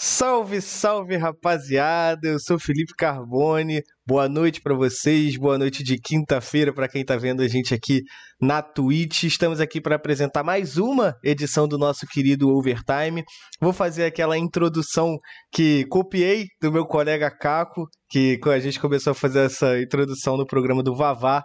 Salve, salve rapaziada! Eu sou Felipe Carbone. Boa noite para vocês. Boa noite de quinta-feira para quem tá vendo a gente aqui na Twitch. Estamos aqui para apresentar mais uma edição do nosso querido Overtime. Vou fazer aquela introdução que copiei do meu colega Caco, que a gente começou a fazer essa introdução no programa do Vavá.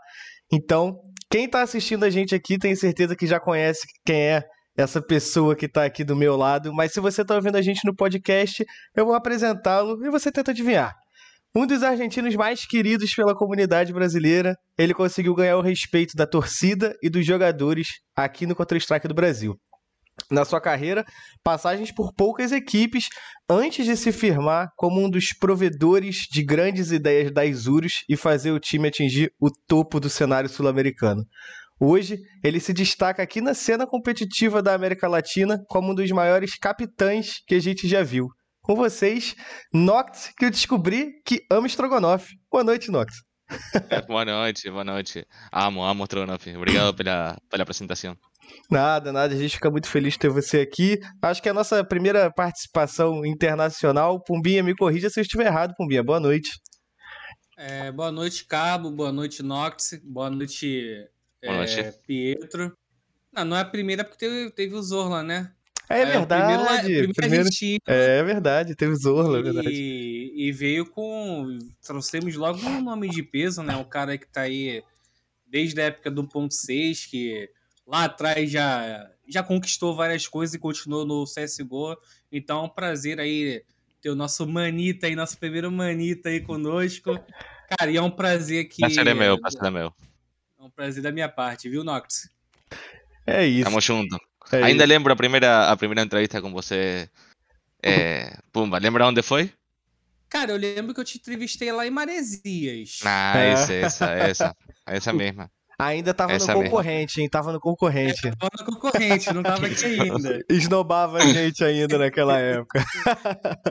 Então, quem tá assistindo a gente aqui tem certeza que já conhece quem é essa pessoa que está aqui do meu lado, mas se você está ouvindo a gente no podcast, eu vou apresentá-lo e você tenta adivinhar. Um dos argentinos mais queridos pela comunidade brasileira, ele conseguiu ganhar o respeito da torcida e dos jogadores aqui no Counter-Strike do Brasil. Na sua carreira, passagens por poucas equipes antes de se firmar como um dos provedores de grandes ideias da Isurus e fazer o time atingir o topo do cenário sul-americano. Hoje, ele se destaca aqui na cena competitiva da América Latina como um dos maiores capitães que a gente já viu. Com vocês, Nox, que eu descobri que ama estrogonofe. Boa noite, Nox. boa noite, boa noite. Amo, amo estrogonofe. Obrigado pela, pela apresentação. Nada, nada. A gente fica muito feliz de ter você aqui. Acho que é a nossa primeira participação internacional. Pumbinha, me corrija se eu estiver errado, Pumbinha. Boa noite. É, boa noite, Cabo. Boa noite, Nox. Boa noite, é, Pietro. Não, não é a primeira porque teve, teve o Zorla, né? É, é verdade. Primeiro, primeiro, primeiro é verdade, teve o Zorla, é verdade. E veio com. Trouxemos logo um nome de peso, né? Um cara que tá aí desde a época do ponto 6, que lá atrás já, já conquistou várias coisas e continuou no CSGO. Então é um prazer aí ter o nosso Manita aí, nosso primeiro Manita aí conosco. Cara, e é um prazer que. Prazer é meu, prazer é meu. É um prazer da minha parte, viu, Nox? É isso. Tamo junto. É Ainda isso. lembro a primeira, a primeira entrevista com você. É... Pumba, lembra onde foi? Cara, eu lembro que eu te entrevistei lá em Maresias. Ah, é. essa, essa, essa. Essa mesma. Ainda tava Essa no concorrente, mesmo. hein? Tava no concorrente. É, tava no concorrente, não tava aqui ainda. Esnobava a gente ainda naquela época.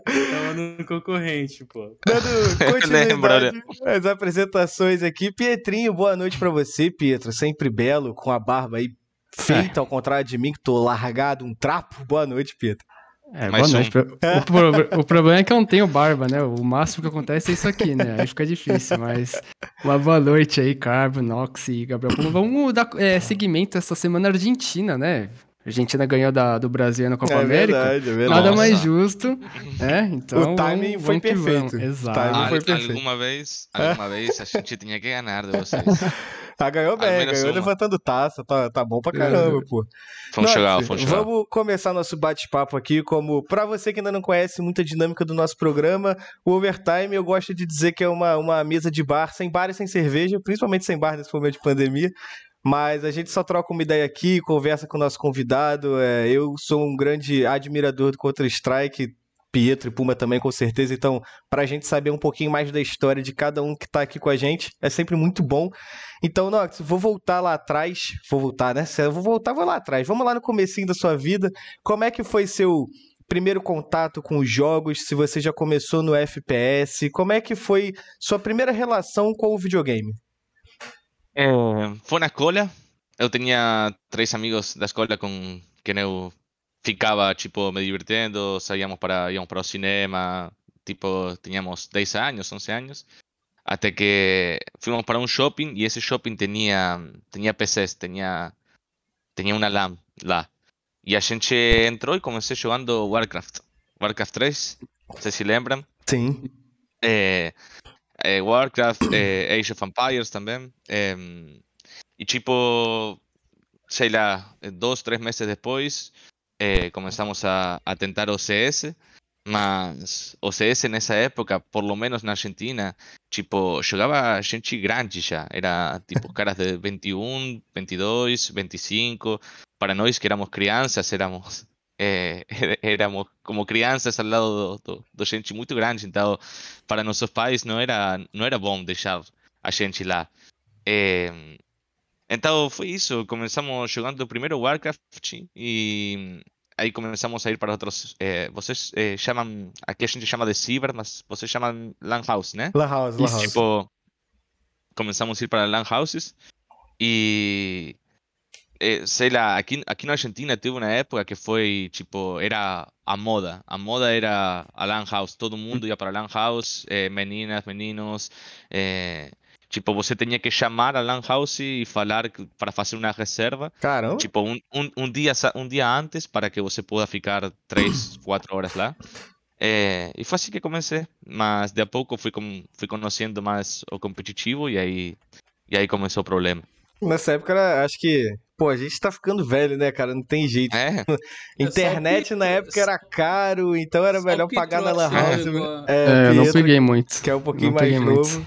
tava no concorrente, pô. Dando continuidade as apresentações aqui. Pietrinho, boa noite para você, Pietro. Sempre belo, com a barba aí feita, é. ao contrário de mim, que tô largado, um trapo. Boa noite, Pietro. É, boa noite. O, o, problema é que eu não tenho barba, né? O máximo que acontece é isso aqui, né? Aí fica difícil, mas uma boa noite aí, Carbo, Nox e Gabriel. Vamos dar é, seguimento essa semana Argentina, né? A Argentina ganhou da, do Brasil na Copa é América. Verdade, é verdade. Nada Nossa. mais justo, né? Então, o timing foi perfeito. Exato. Ah, foi perfeito. Alguma vez, alguma vez a gente tinha que ganhar de vocês. Ah, ganhou bem, ganhou uma. levantando taça, tá, tá bom pra caramba, é. pô. Vamos chegar, vamos chegar. Vamos começar nosso bate-papo aqui, como pra você que ainda não conhece muita dinâmica do nosso programa, o Overtime eu gosto de dizer que é uma, uma mesa de bar, sem bar e sem cerveja, principalmente sem bar nesse momento de pandemia. Mas a gente só troca uma ideia aqui, conversa com o nosso convidado. É, eu sou um grande admirador do Counter-Strike, Pietro e Puma também, com certeza. Então, para a gente saber um pouquinho mais da história de cada um que está aqui com a gente, é sempre muito bom. Então, Nox, vou voltar lá atrás. Vou voltar, né? Eu vou voltar, vou lá atrás. Vamos lá no comecinho da sua vida. Como é que foi seu primeiro contato com os jogos? Se você já começou no FPS, como é que foi sua primeira relação com o videogame? Eh, foi na escola. Eu tinha três amigos da escola com quem eu ficava, tipo, me divertindo. Saíamos para, íamos para o cinema. Tipo, tínhamos 10 anos, 11 anos. Até que fomos para um shopping e esse shopping tinha, tinha PCs, tinha, tinha uma LAN lá. E a gente entrou e comecei jogando Warcraft. Warcraft 3, vocês se lembram? Sim. É, eh, eh, eh, Warcraft, eh, Age of Empires también. Em, y tipo, sei lá, dos, tres meses después, eh, comenzamos a, a tentar OCS, mas OCS nessa época, por lo menos na Argentina, tipo, jogava gente grande já, era tipo caras de 21, 22, 25, para nós que éramos crianças, éramos eh, éramos como crianças ao lado do, do, do gente muito grande, então para nossos pais não era não era bom deixar a gente lá. Eh, então foi isso, começamos jogando primeiro Warcraft e aí começamos a ir para outros. É, vocês é, chamam. Aqui a gente chama de Cyber, mas vocês chamam Lan House, né? Lan House, Lan House. Tipo, começamos a ir para Lan Houses e. eh, sei lá, aqui, aqui na Argentina teve uma época que foi tipo, era a moda. A moda era a Lan House. Todo mundo ia para a Lan House, eh, meninas, meninos. eh, tipo, você tinha que chamar a Lan House e falar para fazer uma reserva. Caramba. Tipo, um, um, um dia, um dia antes para que você possa ficar três, quatro horas lá. É, e foi assim que comecei. Mas de a pouco fui, com, fui conhecendo mais o competitivo e aí, e aí começou o problema. Nessa época, era- acho que. Pô, a gente tá ficando velho, né, cara? Não tem jeito. É, Internet na época era caro, então era melhor pagar na Lan House. pegou- É, É, eu não peguei muito. que é um pouquinho não mais peguei muito. novo. Eu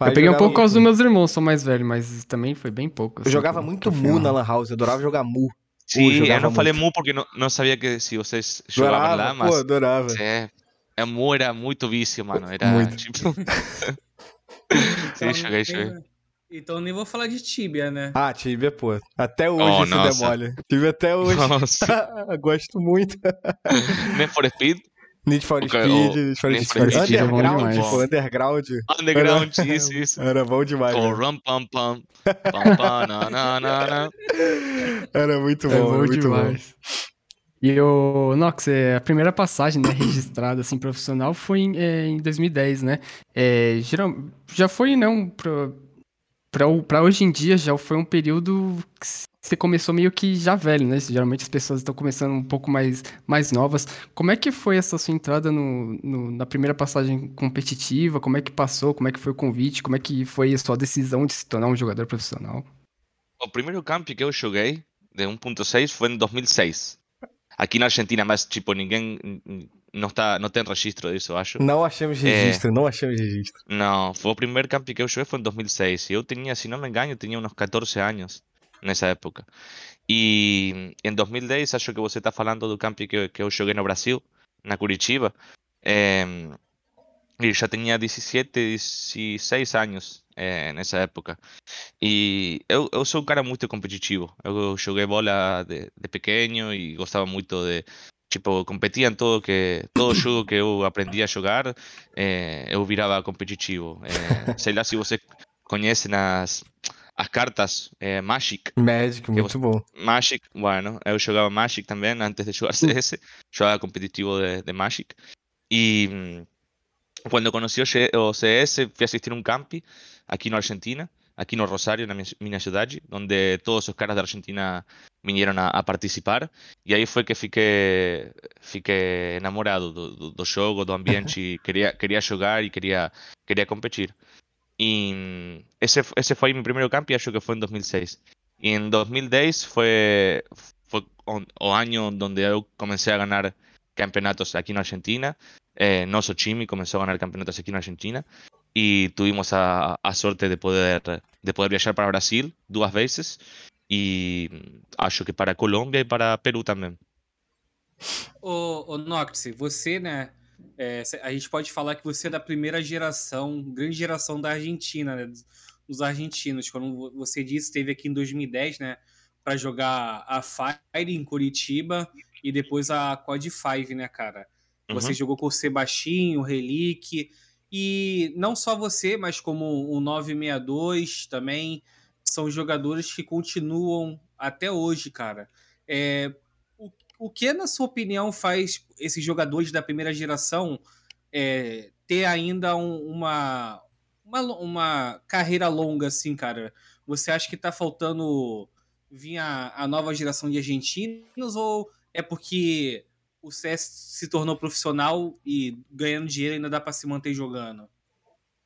Mas peguei um jogava pouco por causa dos meus irmãos, são mais velhos, mas também foi bem pouco. Eu assim, jogava que- muito eu Mu na Lan House, eu adorava jogar Mu. sim, eu jogava não falei muito. mu porque não, não sabia que se vocês jogavam Adorava, lá, pô, mas adorava. é, é, mu era muito vício, mano. Era Muito. tipo. sim, joguei, joguei. Então nem vou falar de Tibia, né? Ah, Tibia, pô. Até hoje Oh, nossa. demole. Tibia até hoje. Nossa, Gosto muito. Need for Speed, Need for Speed, o- Need for Need Speed. Speed é bom Underground, demais. pô, Underground. Underground, isso, isso. Era bom demais. Né? rum pam pam, pam pam, na na na. Era muito bom, É era bom muito bom. demais. E o Nox, é, a primeira passagem né, registrada assim, profissional foi em, é, em 2010, né? É, geral, já foi, né, um, pra, pra hoje em dia, já foi um período que você começou meio que já velho, né? Geralmente as pessoas estão começando um pouco mais, mais novas. Como é que foi essa sua entrada no, no- na primeira passagem competitiva? Como é que passou? Como é que foi o convite? Como é que foi a sua decisão de se tornar um jogador profissional? O primeiro camp que eu joguei de 1.6 foi em 2006. Aqui na Argentina, mas tipo, ninguém não, está, não tem registro disso, acho. Não achamos registro, não achamos registro. Não, foi o primeiro camp que eu joguei foi em 2006. E eu tinha, se não me engano, tinha uns 14 anos nessa época. E em 2010, acho que você está falando do camp que, que eu joguei no Brasil, na Curitiba. Em, e já tinha 17, 16 anos eh, nessa época. E eu, eu sou um cara muito competitivo. Eu joguei bola de, de pequeno e gostava muito de. Tipo, competia em todo que todo jogo que eu aprendi a jogar, eh, eu virava competitivo. Eh, sei lá se você conhece as, as cartas eh, Magic. Magic, muito bom. Magic, bueno, eu jogava Magic também antes de jogar CS, jogava competitivo de, de Magic. E quando conheci o CS, fui assistir um camp aqui na Argentina, aquí en Rosario, en mi, ciudad, donde todos esos caras de Argentina vinieron a, participar. Y ahí fue que fiquei, fiquei enamorado do, do, do, jogo, do ambiente, quería, quería jugar y quería, quería competir. Y ese, ese fue mi primer campo y creo que fue en 2006. Y en 2010 fue, fue o año donde comencé a ganar campeonatos aquí en Argentina. Eh, nosso time comenzó a ganar campeonatos aquí en Argentina. E tuvimos a, a sorte de poder, de poder viajar para Brasil duas vezes e mm, acho que para Colômbia e para Peru também. Ô, ô Noctis, você, né? é, a gente pode falar que você é da primeira geração, grande geração da Argentina, né? dos- Dos argentinos. Vo- você disse, esteve aqui em 2010, né? Para jogar a Fire em Curitiba e depois a Quad 5, né, cara? Você Uhum. jogou com o Sebastinho, o Relic. E não só você, mas como o 962 também. São jogadores que continuam até hoje, cara. É, o, o que, na sua opinião, faz esses jogadores da primeira geração é, ter ainda um- uma, uma, uma carreira longa, assim, cara? Você acha que tá faltando vir a, a nova geração de argentinos ou é porque o CS se tornou profissional e ganhando dinheiro ainda dá pra se manter jogando?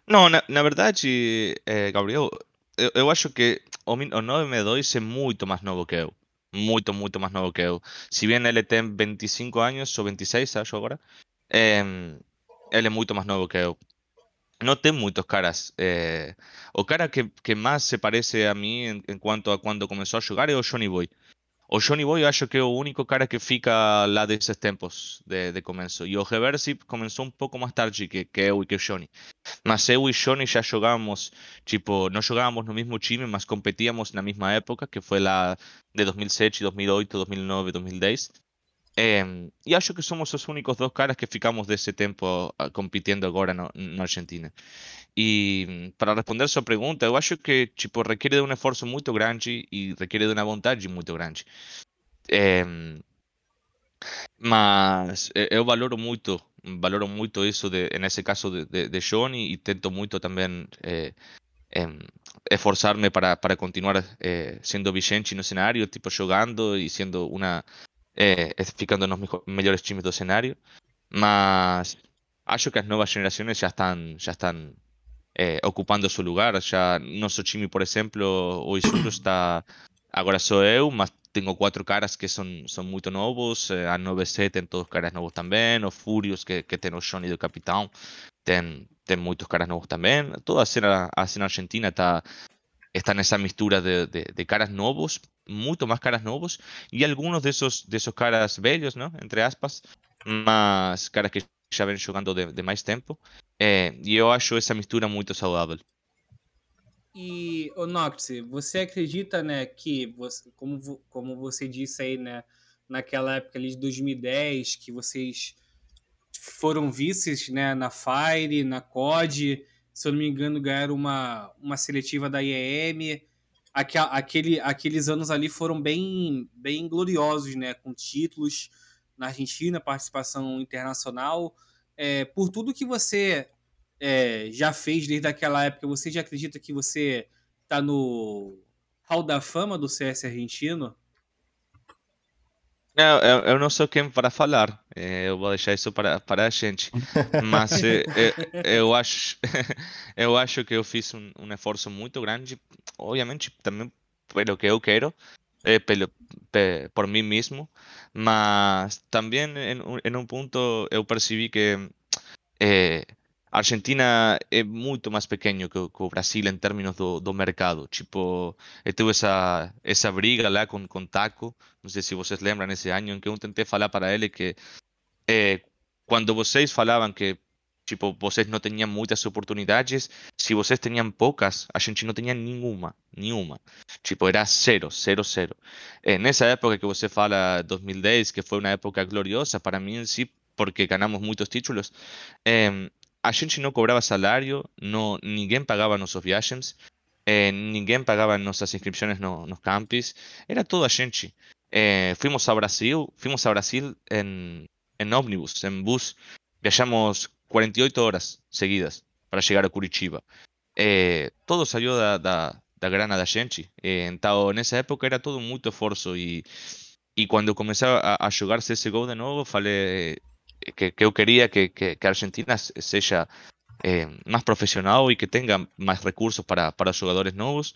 Não, na, na verdade, eh, Gabriel, eu, eu acho que o, o 962 é muito mais novo que eu. Muito, muito mais novo que eu. Se bem ele tem 25 anos, ou 26, acho agora, ele é muito mais novo que eu. Não tem muitos caras. eh, o cara que, que mais se parece a mim em, em quanto a quando começou a jogar é o Johnny Boy. O Johnny Boy acho que é o único cara que fica lá desses tempos de, de começo. E o Reversi começou um pouco mais tarde que, que eu e que o Johnny. Mas eu e Johnny já jogávamos, tipo, não jogávamos no mesmo time, mas competíamos na mesma época, que foi lá de 2007, 2008, 2009, 2010. Em, e acho que somos os únicos dois caras que ficamos desse tempo ah, competindo agora no- na Argentina. E para responder a sua pergunta, eu acho que tipo, requer de um esforço muito grande e requer de uma vontade muito grande. Em, mas eh, eu valoro muito, valoro muito isso de, nesse caso de, de, de Johnny e tento muito também eh, esforçar-me para, para continuar eh, sendo vigente no cenário, tipo jogando e sendo uma eh, ficando nos mejo- melhores times do cenário. Mas acho que as novas gerações já estão já estão eh, ocupando seu lugar. Já nosso time, por exemplo, o Isuru está agora sou eu, mas tenho quatro caras que são, são muito novos. eh, A 9C tem todos caras novos também. O Furious, que, que tem o Johnny do capitão, tem, tem muitos caras novos também. Toda a cena, a cena argentina está, está nessa mistura de, de, de caras novos, muito mais caras novos, e algunos de esos, de esos caras velhos, ¿no? Entre aspas, mas caras que já vêm jogando de, de mais tempo. Eh, e eu acho essa mistura muito saudável. E, ô Nox, você acredita, né, que, você, como, como você disse aí, né, naquela época ali de 2010, que vocês foram vices, né, na Fire, na COD, se eu não me engano, ganharam uma, uma seletiva da IEM. Aque- aquele, aqueles anos ali foram bem, bem gloriosos, né, com títulos na Argentina, participação internacional. É, por tudo que você é, já fez desde aquela época, você já acredita que você tá no Hall da Fama do CS argentino? Eu, eu, eu não sou quem para falar, eh, eu vou deixar isso para, para a gente, mas eh, eh, eu acho eu acho que eu fiz um, um esforço muito grande, obviamente também pelo que eu quero, pelo, pe- por mim mesmo, mas também em, um- em um ponto eu percebi que Argentina é muito mais pequeno que, que o Brasil em termos do, do mercado. Tipo, eu tive essa, essa briga lá com, com Taco, não sei se vocês lembram esse ano, em que eu tentei falar para ele que eh, quando vocês que tipo, vocês não tinham muitas oportunidades, se vocês tinham poucas, a gente não tinha nenhuma, nenhuma. Tipo, era zero, zero, zero. Eh, nessa época que você fala 2010, que foi uma época gloriosa para mim em si, porque ganhamos muitos títulos, em, a gente não cobrava salário, não, ninguém pagava nossas viagens, eh, ninguém pagava nossas inscrições no, nos campos, era toda a gente. Eh, fuimos a Brasil, fuimos a Brasil en, en ómnibus, en bus, viajamos 48 horas seguidas para chegar a Curitiba. Eh, todo saiu da, da, da grana da gente, eh, então nessa época era todo muito esforço e, e quando a, a jogar CSGO de novo, falei que, que eu que, que, que Argentina seja eh, más profesional y que tenga más recursos para, para jugadores nuevos.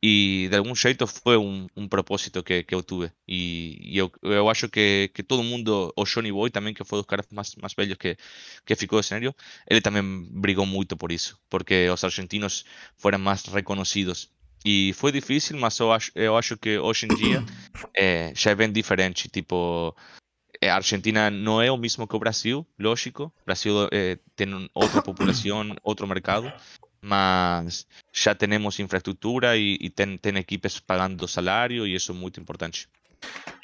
Y de algún jeito fue un, un propósito que, que yo tuve. Y, yo, yo, acho que, que todo el mundo, o Johnny Boy también, que fue dos caras más, más bellos que, que ficó de escenario, él también brigó mucho por eso, porque los argentinos fueran más reconocidos. Y fue difícil, mas yo acho, yo acho que hoy en día eh, ya es bien diferente. Tipo, a Argentina não é o mesmo que o Brasil, lógico. O Brasil eh, tem outra população, outro mercado, mas já temos infraestrutura e, e tem, tem equipes pagando salário e isso é muito importante.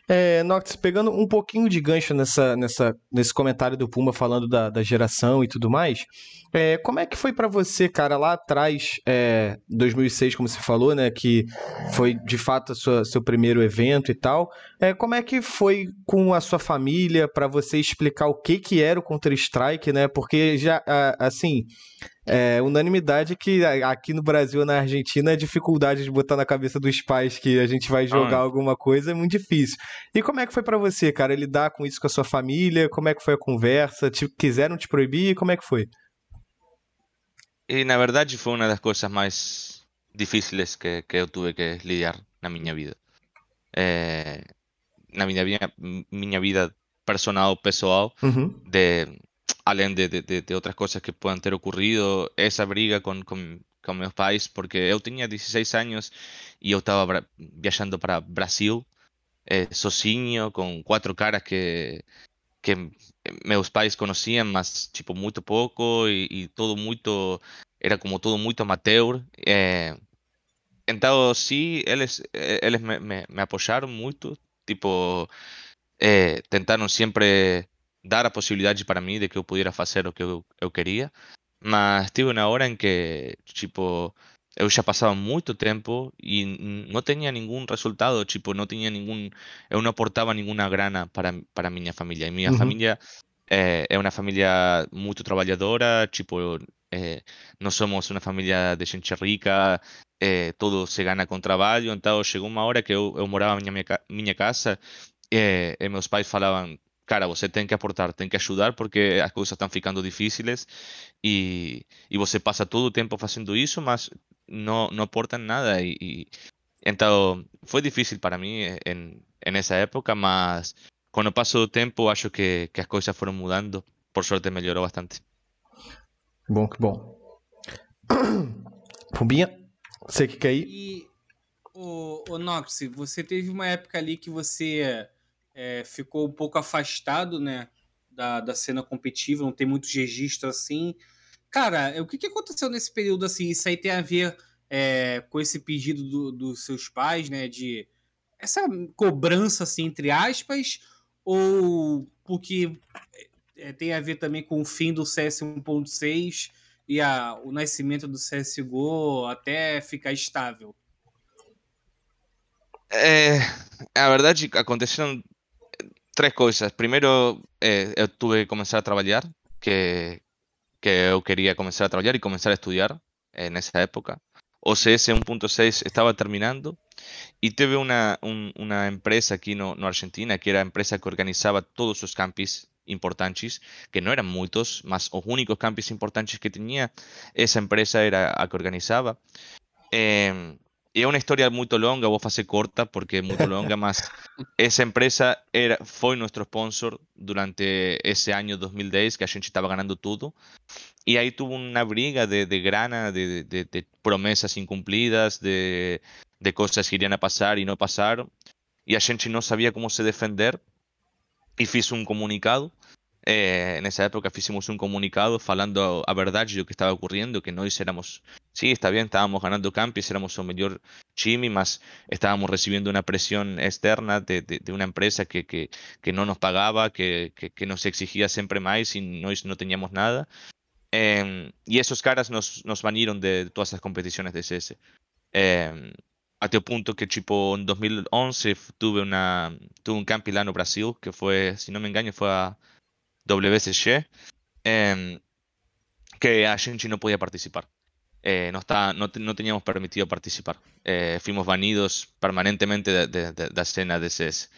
É, Nox, pegando um pouquinho de gancho nessa, nessa, nesse comentário do Puma falando da, da geração e tudo mais, é, como é que foi pra você, cara, lá atrás, é, 2006, como você falou, né, que foi de fato sua- seu primeiro evento e tal, é, como é que foi com a sua família pra você explicar o que que era o Counter-Strike, né, porque já, assim, é unanimidade que aqui no Brasil e na Argentina a dificuldade de botar na cabeça dos pais que a gente vai jogar Ah. alguma coisa é muito difícil. E como é que foi pra você, cara, lidar com isso com a sua família? Como é que foi a conversa? Te, quiseram te proibir? Como é que foi? E na verdade foi uma das coisas mais difíceis que, que eu tive que lidar na minha vida. Eh, na minha, vida- minha vida personal, pessoal, Uhum. de além de, de, de- outras coisas que puedan ter ocurrido, esa briga con, con, con meus pais, porque eu tinha 16 anos e eu estava bra- viajando para Brasil, eh, sozinho, com quatro caras que, que meus pais conheciam, mas tipo muito pouco e, e todo muito, era como todo muito amateur. eh, então, sim, eles, me, me, me apoiaram muito, tipo, eh, sempre dar a possibilidade para mim de que eu pudiera fazer o que eu, eu queria, mas tive uma hora em que, tipo, eu já passava muito tempo e não tinha nenhum resultado, tipo, não tinha nenhum, eu não aportava nenhuma grana para, para minha família. E minha Uhum. família eh, é uma família muito trabalhadora, tipo, eh, não somos uma família de gente rica, eh, tudo se gana com trabalho, então chegou uma hora que eu, eu morava na minha, ca- minha casa eh, e meus pais falavam, cara, você tem que aportar, tem que ajudar porque as coisas estão ficando difíceis e, e você passa todo o tempo fazendo isso, mas não, não aporta nada e, e- então foi difícil para mim em, em essa época, mas com o passo do tempo acho que, que as coisas foram mudando, por sorte melhorou bastante. Bom, que bom. Pumbinha, você que quer ir? E, o, o Nox, você teve uma época ali que você é, ficou um pouco afastado, né, da, da cena competitiva, não tem muitos registros assim. Cara, o que, que aconteceu nesse período assim? Isso aí tem a ver é, com esse pedido do- dos seus pais, né, de essa cobrança, assim, entre aspas, ou porque é, tem a ver também com o fim do CS 1.6 e a, o nascimento do CSGO até ficar estável? É, a verdade, aconteceram tres cosas. Primero, eh, eh, tuve que comenzar a trabajar, que, que yo quería comenzar a trabajar y comenzar a estudiar en esa época. OCS 1.6 estaba terminando y tuve una, una empresa aquí no, no Argentina, que era empresa que organizaba todos los campis importantes, que no eran muchos, más los únicos campis importantes que tenía esa empresa era a que organizaba. Eh, y es una historia muy tolonga, vos fase corta, porque es muy tolonga más. Esa empresa era, fue nuestro sponsor durante ese año 2010, que a gente estaba ganando todo. Y ahí tuvo una briga de, de grana, de, de, de, promesas incumplidas, de, cosas que irían a pasar y no pasaron. Y a gente no sabía cómo se defender. Y hizo un comunicado eh, nessa época fizemos um comunicado falando a verdade do que estava ocorrendo, que nós éramos, sim, está bien, estábamos ganando campos, éramos o melhor time, mas estábamos recibiendo una presión externa de, de- de una empresa que, que, que no nos pagaba, que, que, nos exigía siempre más y nós no teníamos nada. Em, y esos caras nos, nos banieron de todas las competiciones de CS. Em, até o punto que, tipo, en 2011 f- tuve, una, tuve un campi lá no Brasil, que fue, si no me engaño, fue a WSG, em, que a gente no podía participar. Eh, no, está, no, no teníamos permitido participar. Eh, fuimos banidos permanentemente de, de, de- da cena de CS.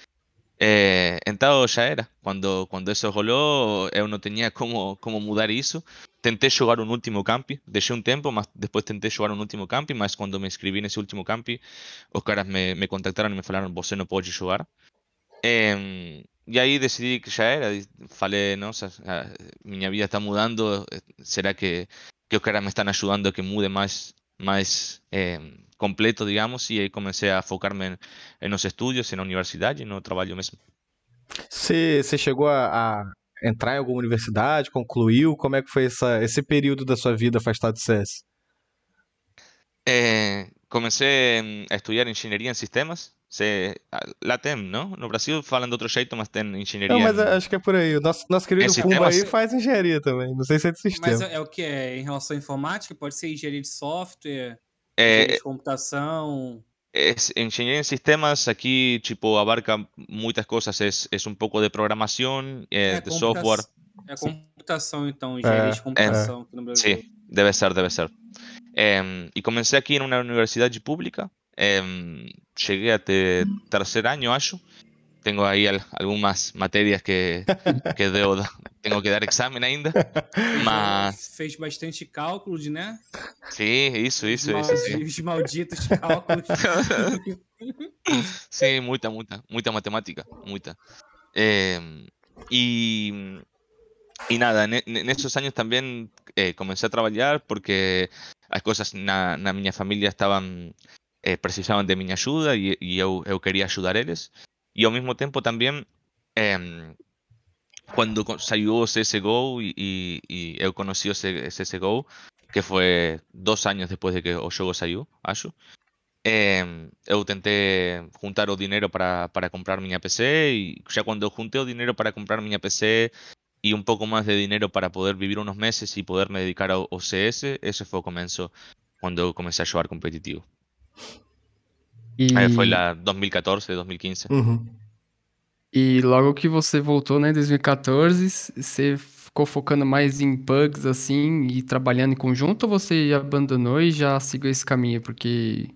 Eh, então já era. Quando, quando isso rolou, eu não tinha como, como mudar isso. Tentei jogar um último camp, deixei um tempo, mas depois tentei jogar um último camp, mas quando me inscrevi nesse último camp, os caras me, me contactaram e me falaram, você não pode jogar. E aí decidi que já era, falei, nossa, ah, minha vida está mudando, eh, será que, que os caras me estão ajudando a que mude mais, mais completo, digamos, e aí comecei a focar-me nos estudos, na universidade e no trabalho mesmo. Você, você chegou a, a entrar em alguma universidade, concluiu? Como é que foi essa, esse período da sua vida afastado do CS? Eh, comecei a estudar engenharia em sistemas. Se, lá tem, não? No Brasil falam de outro jeito, mas tem engenharia. Não, mas em- acho que é por aí. O nosso, nosso querido Esse Pumba aí se- faz engenharia também. Não sei se é de sistema. Mas é, é o que? É em relação à informática? Pode ser engenharia de software, eh, engenharia de computação. engenharia em sistemas aqui, tipo, abarca muitas coisas. É, é um pouco de programação, eh, de computa- software. É computação, então, engenharia É, de computação aqui no Brasil. Sí, debe ser, debe ser. Em, y comencé aquí en una universidad pública. Em, llegué a te- tercer año, acho. Tengo ahí al- algunas materias que, que debo, tengo que dar examen ainda. Mas, Fez bastante cálculos, né? sí, os, isso, sí. maldi- os malditos cálculos. Sí, muita, muita, muita matemática, muita. Em, y, y nada, en, en esos años también eh, comencé a trabajar porque as coisas na, na minha família estavam eh, precisavam de minha ajuda e, e eu, eu queria ajudar eles. E ao mesmo tempo também, em, quando co- saiu o CSGO e, e, e eu CSGO, que foi dois anos depois de que o jogo saiu, acho. eh, eu tentei juntar o dinheiro para, para comprar minha PC e já quando eu juntei o para comprar minha PC e um pouco mais de dinheiro para poder viver uns meses e poder me dedicar ao, ao CS, esse foi o começo quando eu comecei a jogar competitivo. E, Aí foi lá 2014, 2015. Uhum. e logo que você voltou, né, em 2014, você ficou focando mais em bugs, assim, e trabalhando em conjunto, ou você abandonou e já seguiu esse caminho? Porque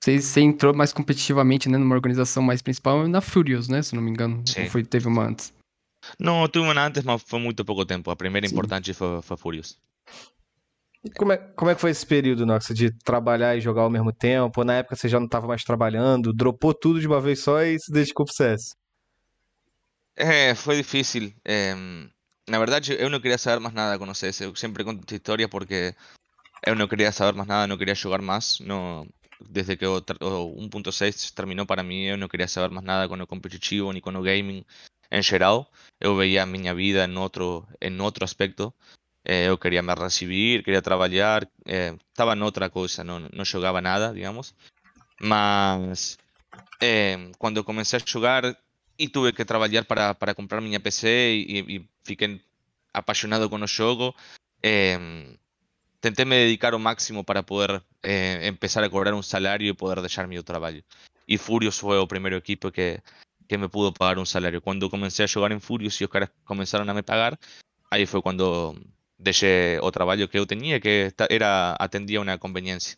você, você entrou mais competitivamente, né, numa organização mais principal na Furious, né, se não me engano. Sim. Ou foi, teve uma antes? Não, eu tive uma antes, mas foi muito pouco tempo. A primeira Sim. importante foi, foi Furious. Como é, como é que foi esse período, Nox, de trabalhar e jogar ao mesmo tempo? Na época você já não estava mais trabalhando, dropou tudo de uma vez só e se dedicou pro CS? É, foi difícil. em, na verdade, eu não queria saber mais nada com o CS. Eu sempre conto esta história porque eu não queria saber mais nada, não queria jogar mais. No, desde que o, o 1.6 terminou para mim, eu não queria saber mais nada com o competitivo nem com o gaming em geral. Eu veia a minha vida em outro, em outro aspecto. Eh, eu queria me recibir, queria trabalhar, eh, estava em outra coisa, não, não jogava nada, digamos. Mas eh, quando comecei a jogar e tuve que trabalhar para, para comprar minha PC e, e fiquei apaixonado com o jogo, eh, me dedicar ao máximo para poder eh, empezar a cobrar um salário e poder deixar meu trabalho. E Furious foi o primeiro equipo que, que me pudo pagar salário. Quando eu comecei a jogar em Furious e os caras começaram a me pagar, aí foi quando deixei o trabalho que eu tinha, que era atendia uma conveniência.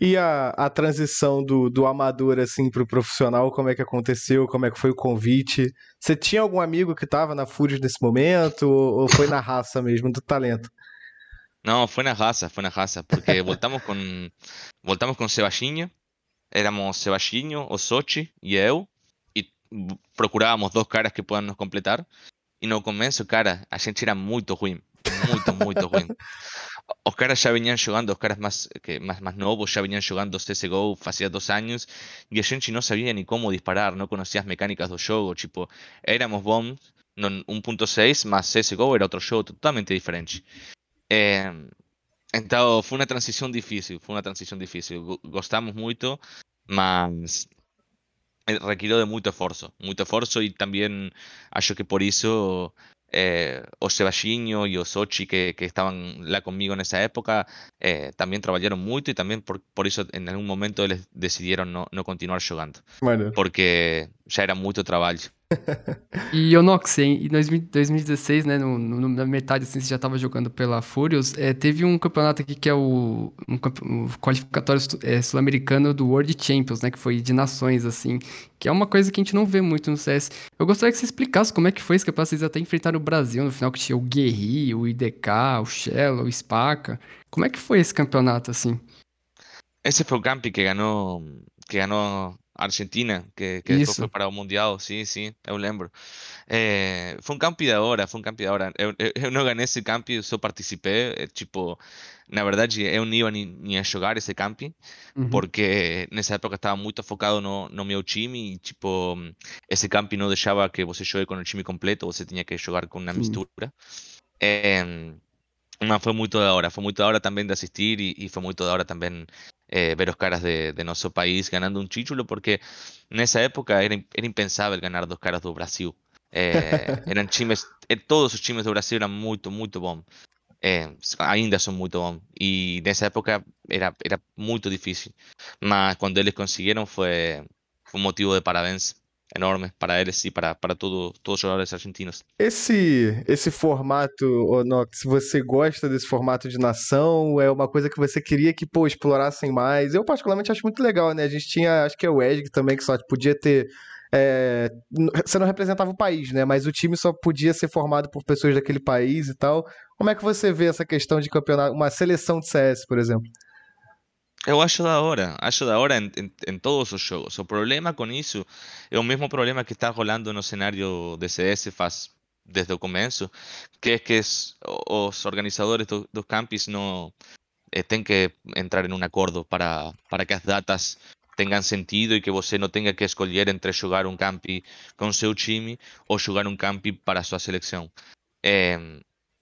E a, a transição do, do amador, assim, pro profissional, como é que aconteceu? Como é que foi o convite? Você tinha algum amigo que tava na Furious nesse momento? Ou, ou foi na raça mesmo, do talento? Não, foi na raça, foi na raça, porque voltamos com voltamos com Sebastião, éramos Sebastião, o Sochi e eu, e procurávamos dois caras que puedan nos completar. E no começo, cara, a gente era muito ruim, muito, muito ruim. Os caras já vinham jogando, os caras mais, que, mais, mais novos já vinham jogando CSGO fazia dois anos, e a gente não sabia nem como disparar, não conhecia as mecânicas do jogo, tipo, éramos bons no 1.6, mas CSGO era outro jogo totalmente diferente. Eh, então foi uma transição difícil, foi uma transição difícil. Go- Gostamos muito, mas eh, requirió de muito esforço, muito esforço e também acho que por isso eh, o Sebastiño y Osochi, que, que, estaban la conmigo en esa época, eh, también trabajaron mucho y también por, por, eso en algún momento les decidieron no, no continuar jugando. Porque ya era mucho trabajo. E Onox, em em 2000 2016, né, no, no- na metade assim, você já estava jogando pela Furious, é, teve um campeonato aqui que é o, um, qualificatório é, sul-americano do World Champions, né, que foi de nações, assim, que é uma coisa que a gente não vê muito no CS. Eu gostaria que você explicasse como é que foi esse campeonato, vocês até enfrentaram o Brasil no final, que tinha o Guerri, o IDK, o Shell, o Spaca. Como é que foi esse campeonato, assim? Ese fue el campi que ganó, que ganó Argentina, que, que fue para o Mundial, sí, sí, eu lembro. Eh, foi um campi da hora, foi um campi da hora. Eu, eu, não ganhei esse campi, eu só participei, eh, tipo, na verdade eu não ia nem, nem a jogar esse campi, Uhum. porque nessa época estava muito focado no, no meu time e, tipo, esse campi não deixava que você jogue com o time completo, você tinha que jogar com uma Sim. mistura. Eh, mas foi muito da hora, foi muito da hora também de assistir e, e foi muito da hora também eh, ver caras de, de nosso país ganhando um título, porque nessa época era, era impensável ganhar dos caras do Brasil. Eh, eram times, eh, todos os times do Brasil eram muito, muito bons. Eh, s- ainda são muito bons. E nessa época era, era muito difícil. Mas quando eles conseguiram foi, foi um motivo de parabéns enorme para eles e para, para todo, todos os jogadores argentinos. Esse, esse formato, ô Nox, você gosta desse formato de nação? É uma coisa que você queria que, pô, explorassem mais? Eu particularmente acho muito legal, né? A gente tinha, acho que é o Edg também, que só podia ter. é, você não representava o país, né? Mas o time só podia ser formado por pessoas daquele país e tal. Como é que você vê essa questão de campeonato, uma seleção de CS, por exemplo? Eu acho da hora, acho da hora em, todos os jogos. O problema com isso é o mesmo problema que está rolando no cenário de CS faz desde o começo, que é que os organizadores do- dos campis não eh, têm que entrar em um acordo para, para que as datas tenham sentido e que você não tenha que escolher entre jogar um campi com seu time ou jogar um campi para sua seleção.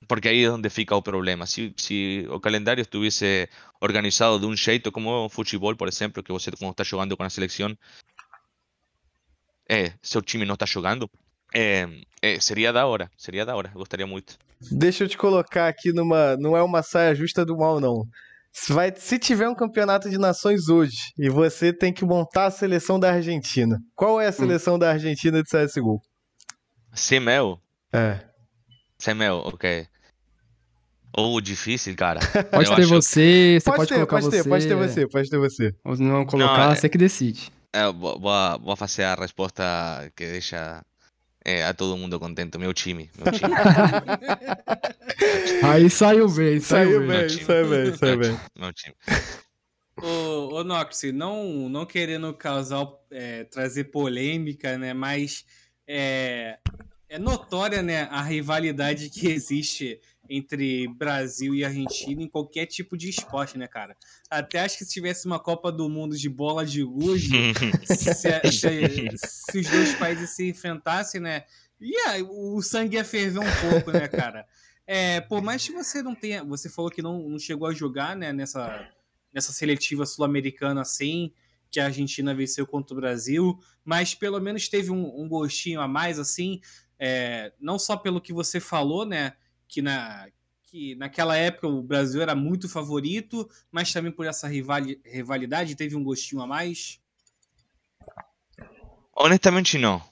Porque ahí es donde fica o problema. Si, si o calendario estuviese organizado de un jeito, como o futebol, por exemplo, que você quando está jogando com a seleção, é, seu time não está jogando, é, é, seria da hora, seria da hora, eu gostaria muito. Deixa eu te colocar aqui numa. Não é uma saia justa do mal, não. Se, vai, se tiver um campeonato de nações hoje e você tem que montar a seleção da Argentina, qual é a seleção da Argentina de CSGO? Semel, É. Semel, ok. Ou difícil, cara. Pode Eu ter acho- você, você Pode, pode, ter, colocar pode você. ter, pode ter você, pode ter você. Ou não colocar, Não, é- você que decide. É, vou, vou, fazer a resposta que deixa é, a todo mundo contento. Meu time. Meu time. Aí saiu bem, saiu, Saiu bem. saiu bem, saiu meu, bem. time, meu time. Ô, ô Nox, não, não querendo causar, é, trazer polêmica, né? Mas é, é notória, né, a rivalidade que existe entre Brasil e Argentina em qualquer tipo de esporte, né, cara? Até acho que se tivesse uma Copa do Mundo de bola de gude, se, se- se os dois países se enfrentassem, né? Ia, o sangue ia ferver um pouco, né, cara? É, por mais que você não tenha. Você falou que não, não chegou a jogar, né, nessa, nessa seletiva sul-americana assim, que a Argentina venceu contra o Brasil, mas pelo menos teve um, um gostinho a mais, assim, é, não só pelo que você falou, né, que, na, que naquela época o Brasil era muito favorito, mas também por essa rivali- rivalidade teve um gostinho a mais. Honestamente não.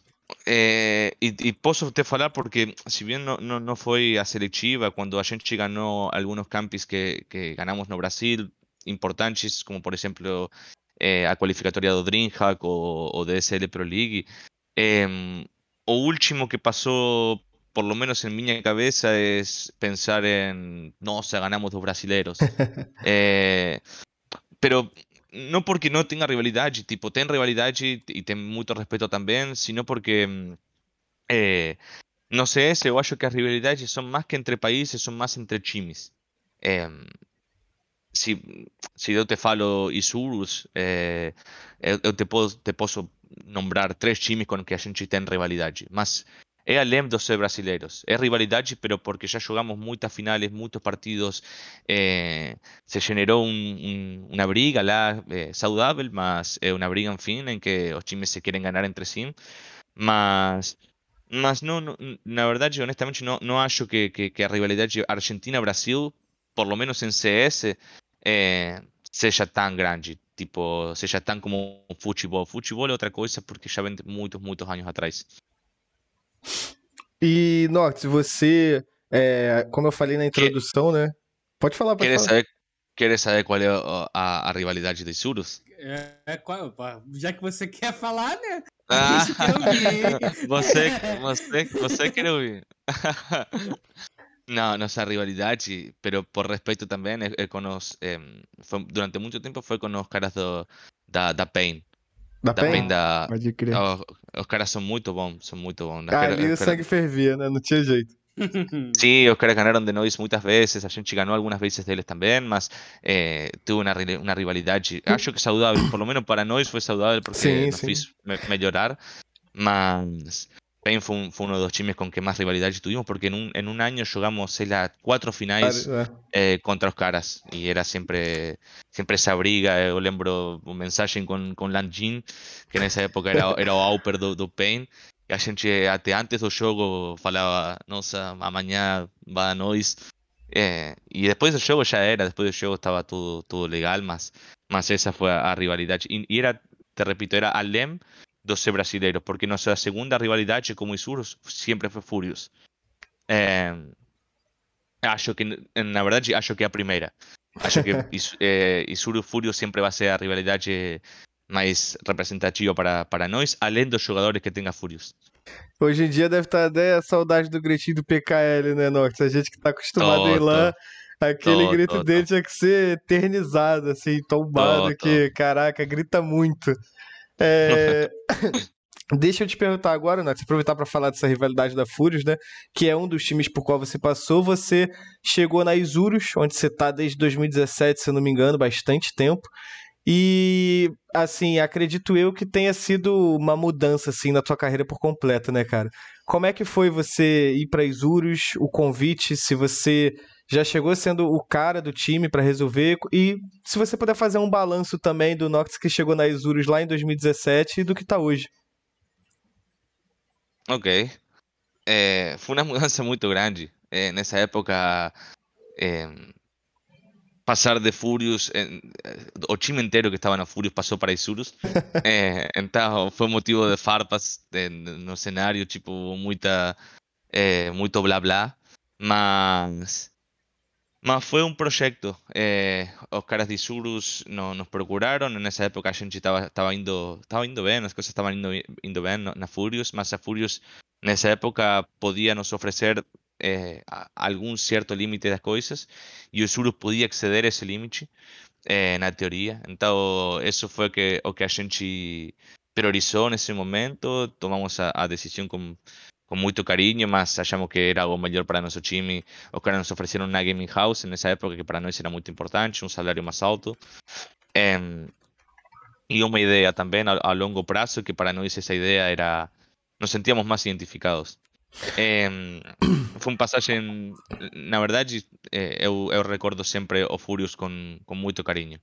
É, e, e posso te falar porque, se bem não, não, não foi a seletiva, quando a gente ganhou alguns campos que, que ganhamos no Brasil, importantes, como por exemplo eh, a qualificatória do DreamHack ou, ou DSL Pro League, em, o último que pasó, por lo menos en mi cabeza, es pensar en, no, o sea, ganamos dos brasileros. eh, pero no porque no tenga rivalidad, tipo, ten rivalidad y ten mucho respeto también, sino porque, mm, eh, no sé, ese guayo que las rivalidades son más que entre países, son más entre chimis. Eh, si, si yo te falo Isurus, eh, eh te, posso, te posso nombrar três times com que a gente tem rivalidade, mas é além dos brasileiros. É rivalidade, pero porque já jogamos muitas finais, muitos partidos, eh, se generou um, um, uma briga lá eh, saudável, mas é uma briga, enfim, em que os times se querem ganhar entre si. Mas, mas não, não- na verdade, honestamente, não, não acho que, que, que a rivalidade Argentina-Brasil, por lo menos em CS, eh, seja tão grande. Tipo, seja tão como o futebol. Futebol é outra coisa porque já vem muitos, muitos anos atrás. E, Nox, você, é, como eu falei na introdução, né? Pode falar, pode Queres falar. saber, queres saber qual é a, a, a rivalidade de Surus? É, é qual- já que você quer falar, né? Ah, que você, você, você quer ouvir. No, no sea rivalidad, sí, pero por respeito también, eh, eh con eh, fue- durante mucho tiempo foi con os caras do, da, da Pain. Da Da Pain, da... Pode. Os, caras são muito bons, são muito bons. Os caras- Ali ah, o os caras- sangue fervia, né? Não tinha jeito. Sí, os caras ganaron de Noise muchas veces, a gente ganó algunas veces de ellos también, más eh, tuvo una, una rivalidad, acho que saudable, por lo menos para Noise fue saudable porque Sí, nos sí. hizo me- mejorar, más Pain fue, un, fue, uno de los chimes con que más rivalidad tuvimos, porque en un, en un año jugamos las cuatro finales eh, contra Oscaras, y era siempre, siempre esa briga, eh, yo lembro un mensaje con, con Lanjin, que en esa época era, era o Auper do, do Pain, e a gente até antes do jogo falava, nossa, amanhã vai a nós. É, e depois do jogo já era, depois do jogo estava tudo, tudo legal, mas, mas essa foi a, a era, te repito, era Alem 12 brasileiro, porque nossa segunda rivalidade com Isurus sempre foi Furious. É, acho que, na verdade, acho que é a primeira. Acho que é, Isuru eh, sempre vai ser a rivalidade mais representativa para, para nós, além dos jogadores que tenha Fúrios. Hoje em dia deve estar até a saudade do gritinho do PKL, né, Nox? A gente que está acostumado tô, a ir lá, aquele tô, grito dele tinha que ser eternizado, assim, tombado, que, caraca, grita muito. É, Deixa eu te perguntar agora, Nox, aproveitar para falar dessa rivalidade da Fúrios, né? Que é um dos times por qual você passou. Você chegou na Isurus, onde você tá desde 2017, se eu não me engano, bastante tempo. E, assim, acredito eu que tenha sido uma mudança, assim, na tua carreira por completo, né, cara? Como é que foi você ir para Isurus, o convite, se você já chegou sendo o cara do time para resolver e se você puder fazer um balanço também do Nox que chegou na Isurus lá em 2017 e do que tá hoje. Ok. É, foi uma mudança muito grande. É, nessa época, é, passar de Furious, eh, o time inteiro que estava na Furious passou para Isurus. eh, então foi motivo de farpas no cenário, tipo, muita, muito blá blá. Mas, mas foi um projeto. Eh, os caras de Isurus no, nos procuraram. Nessa época a gente estava tava indo, tava indo bem, as coisas estavam indo, indo bem na Furious, mas a Furious nessa época podia nos oferecer é, algum certo limite das coisas e o Surus podia exceder esse limite é, na teoria. Então, isso foi que, o que a gente priorizou nesse momento. Tomamos a, a decisão com, com muito carinho, mas achamos que era o melhor para nosso time. Os caras nos ofereceram uma gaming house nessa época, que para nós era muito importante, um salário mais alto. É, e uma ideia também a, a longo prazo, que para nós essa ideia era. Nos sentíamos mais identificados. É, foi um passagem, na verdade, é, eu, eu recordo sempre o Furious com muito carinho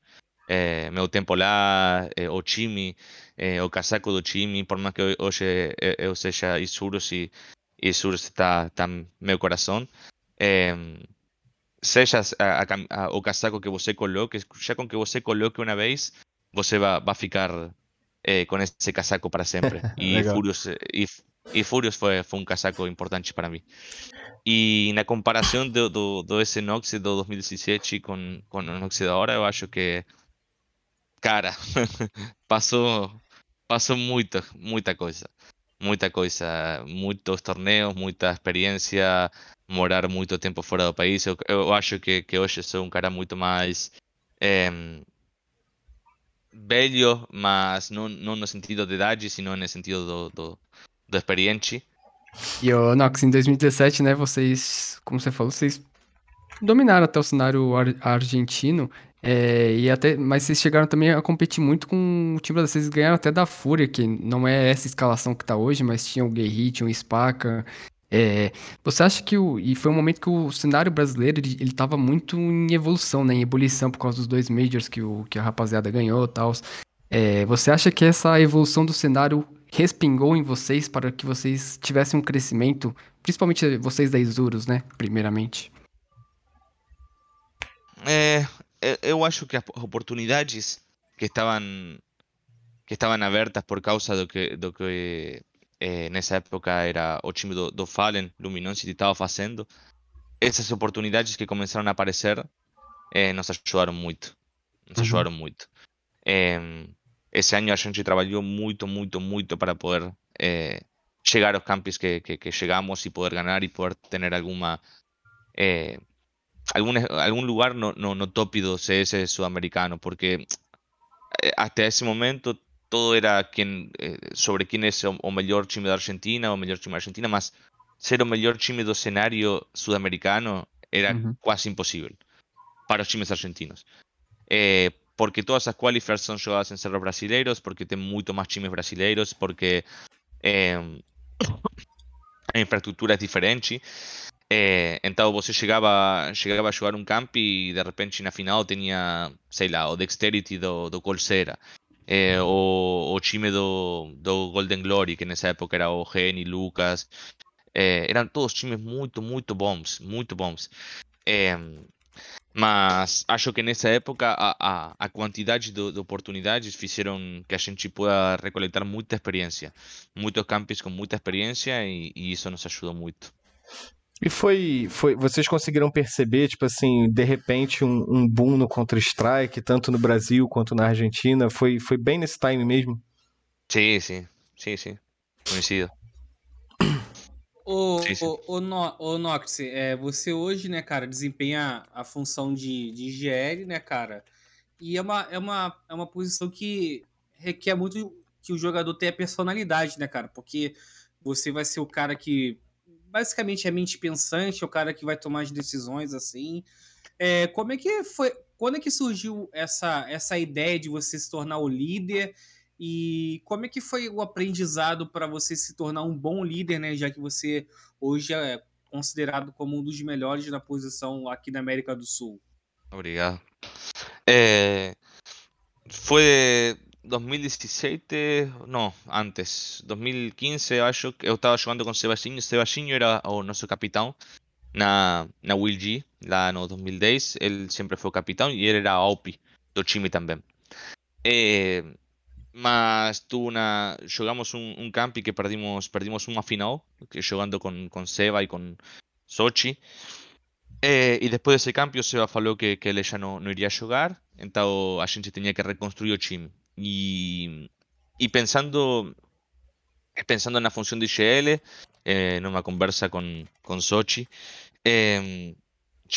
eh, Meutempolá, eh, Ochimi, eh, o Casaco do Ochimi, por más que hoy, eu seja Isuros y Isuros está, está en mi corazón. sejas o casaco que você coloque, ya con que você coloque una vez, você va, va a ficar eh, con ese casaco para siempre. y Furios, eh, y, Furios fue, fue un casaco importante para mí. Y na la comparación de, de, de ese Nox de 2017 con, con el Nox de ahora, yo acho que cara, passou, passou muita, muita coisa. Muita coisa, muitos torneios, muita experiência, morar muito tempo fora do país. Eu, eu acho que, que hoje sou um cara muito mais é, velho, mas não, não no sentido de idade, sino no sentido do, do, do experiente. E o Nox, em 2017, né, vocês, como você falou, vocês dominaram até o cenário ar argentino, é, e até, mas vocês chegaram também a competir muito com o time brasileiro, vocês ganharam até da Fúria, que não é essa escalação que tá hoje, mas tinha o Guerri, tinha o Spaca, é, você acha que o. E foi um momento que o cenário brasileiro ele, ele tava muito em evolução, né? Em ebulição por causa dos dois Majors que, o, que a rapaziada ganhou tal. É, você acha que essa evolução do cenário respingou em vocês para que vocês tivessem um crescimento, principalmente vocês da Isurus, né? Primeiramente. É, eu acho que as oportunidades que estavam que estavam abertas por causa do que do que eh, nessa época era o time do, do Fallen, Luminosity estava fazendo, essas oportunidades que começaram a aparecer eh, nos ajudaram muito. Nos uhum. ajudaram muito. Eh, esse ano a gente trabalhou muito, muito, muito para poder eh, chegar aos campos que, que, que, chegamos e poder ganhar e poder ter alguma algum, algum lugar no, no, no top do CS sudamericano, porque eh, até esse momento todo era quien, eh, sobre quién es o, o mellor time da Argentina, o mellor time da Argentina, mas ser o mellor time do escenario sudamericano era uh -huh. quase imposible para os times argentinos. Eh, porque todas as qualifiers son jogadas en cerros brasileiros, porque tem muito máis times brasileiros, porque eh, a infraestrutura é diferente. Eh, então você chegava, chegava a jogar um camp e de repente na final tinha, sei lá, o Dexterity do, do Colsera eh, o, o, time do, do Golden Glory, que nessa época era o Geni, Lucas, eh, eram todos times muito, muito bons, muito bons. Eh, mas acho que nessa época a, a, a quantidade de, de, oportunidades fizeram que a gente pueda recoletar muita experiência, muitos campos com muita experiência e, e isso nos ajudou muito. E foi, foi. Vocês conseguiram perceber, tipo assim, de repente, um, um boom no Counter-Strike, tanto no Brasil quanto na Argentina? Foi, foi bem nesse time mesmo? Sim, sim. Sim, sim. Conhecido. O, sim, sim. o, o, no, o Nox, é, você hoje, né, cara, desempenha a função de, de IGL, né, cara? E é uma, é, uma, é uma posição que requer muito que o jogador tenha personalidade, né, cara? Porque você vai ser o cara que basicamente é mente pensante, é o cara que vai tomar as decisões assim. É, como é que foi? quando é que surgiu essa, essa ideia de você se tornar o líder e como é que foi o aprendizado para você se tornar um bom líder, né? Já que você hoje é considerado como um dos melhores na posição aqui na América do Sul. Obrigado. Eh, fue 2017, no, antes, 2015, eu acho eu estava jogando com. Sebastião era o nosso capitão na, na Will G, lá no 2010. Ele sempre foi o capitão e ele era a OP do time também. Eh, mas tu na, jogamos um, um camp que perdimos, perdimos uma final, que jogando com, com Seba e com Sochi. Eh, e depois desse camp, o Seba falou que, que ele já não, não iria jogar, então a gente tinha que reconstruir o time. Y, y pensando, pensando en la función de IGL, eh, en una conversa con, con Sochi, eh,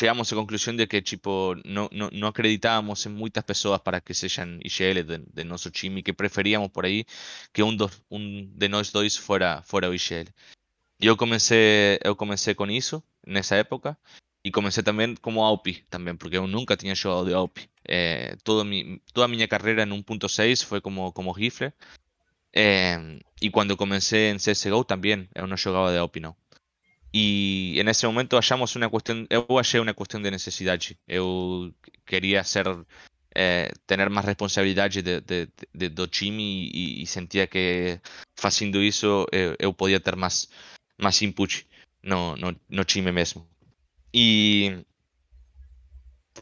llegamos a la conclusión de que tipo, no, no, no acreditábamos en muchas personas para que sean IGL de, de nuestro time y que preferíamos por ahí que un, dos, un de nosotros dos fuera, fuera IGL. Yo comencé, yo comencé con eso en esa época e comecei também como AOP, também, porque eu nunca tinha jogado de AOP. Eh, toda, mi, toda a minha carreira 1.6 foi como, como rifle. É, em, e quando comecei CSGO também, eu não jogava de AOP, não. Y en ese momento hallamos una cuestión, eh, yo hallé una cuestión de necesidad. Yo quería hacer, eh, tener más responsabilidad de, de, de, do y, y, sentía que haciendo eso eh, yo podía tener más, más input no, no, no time mismo. E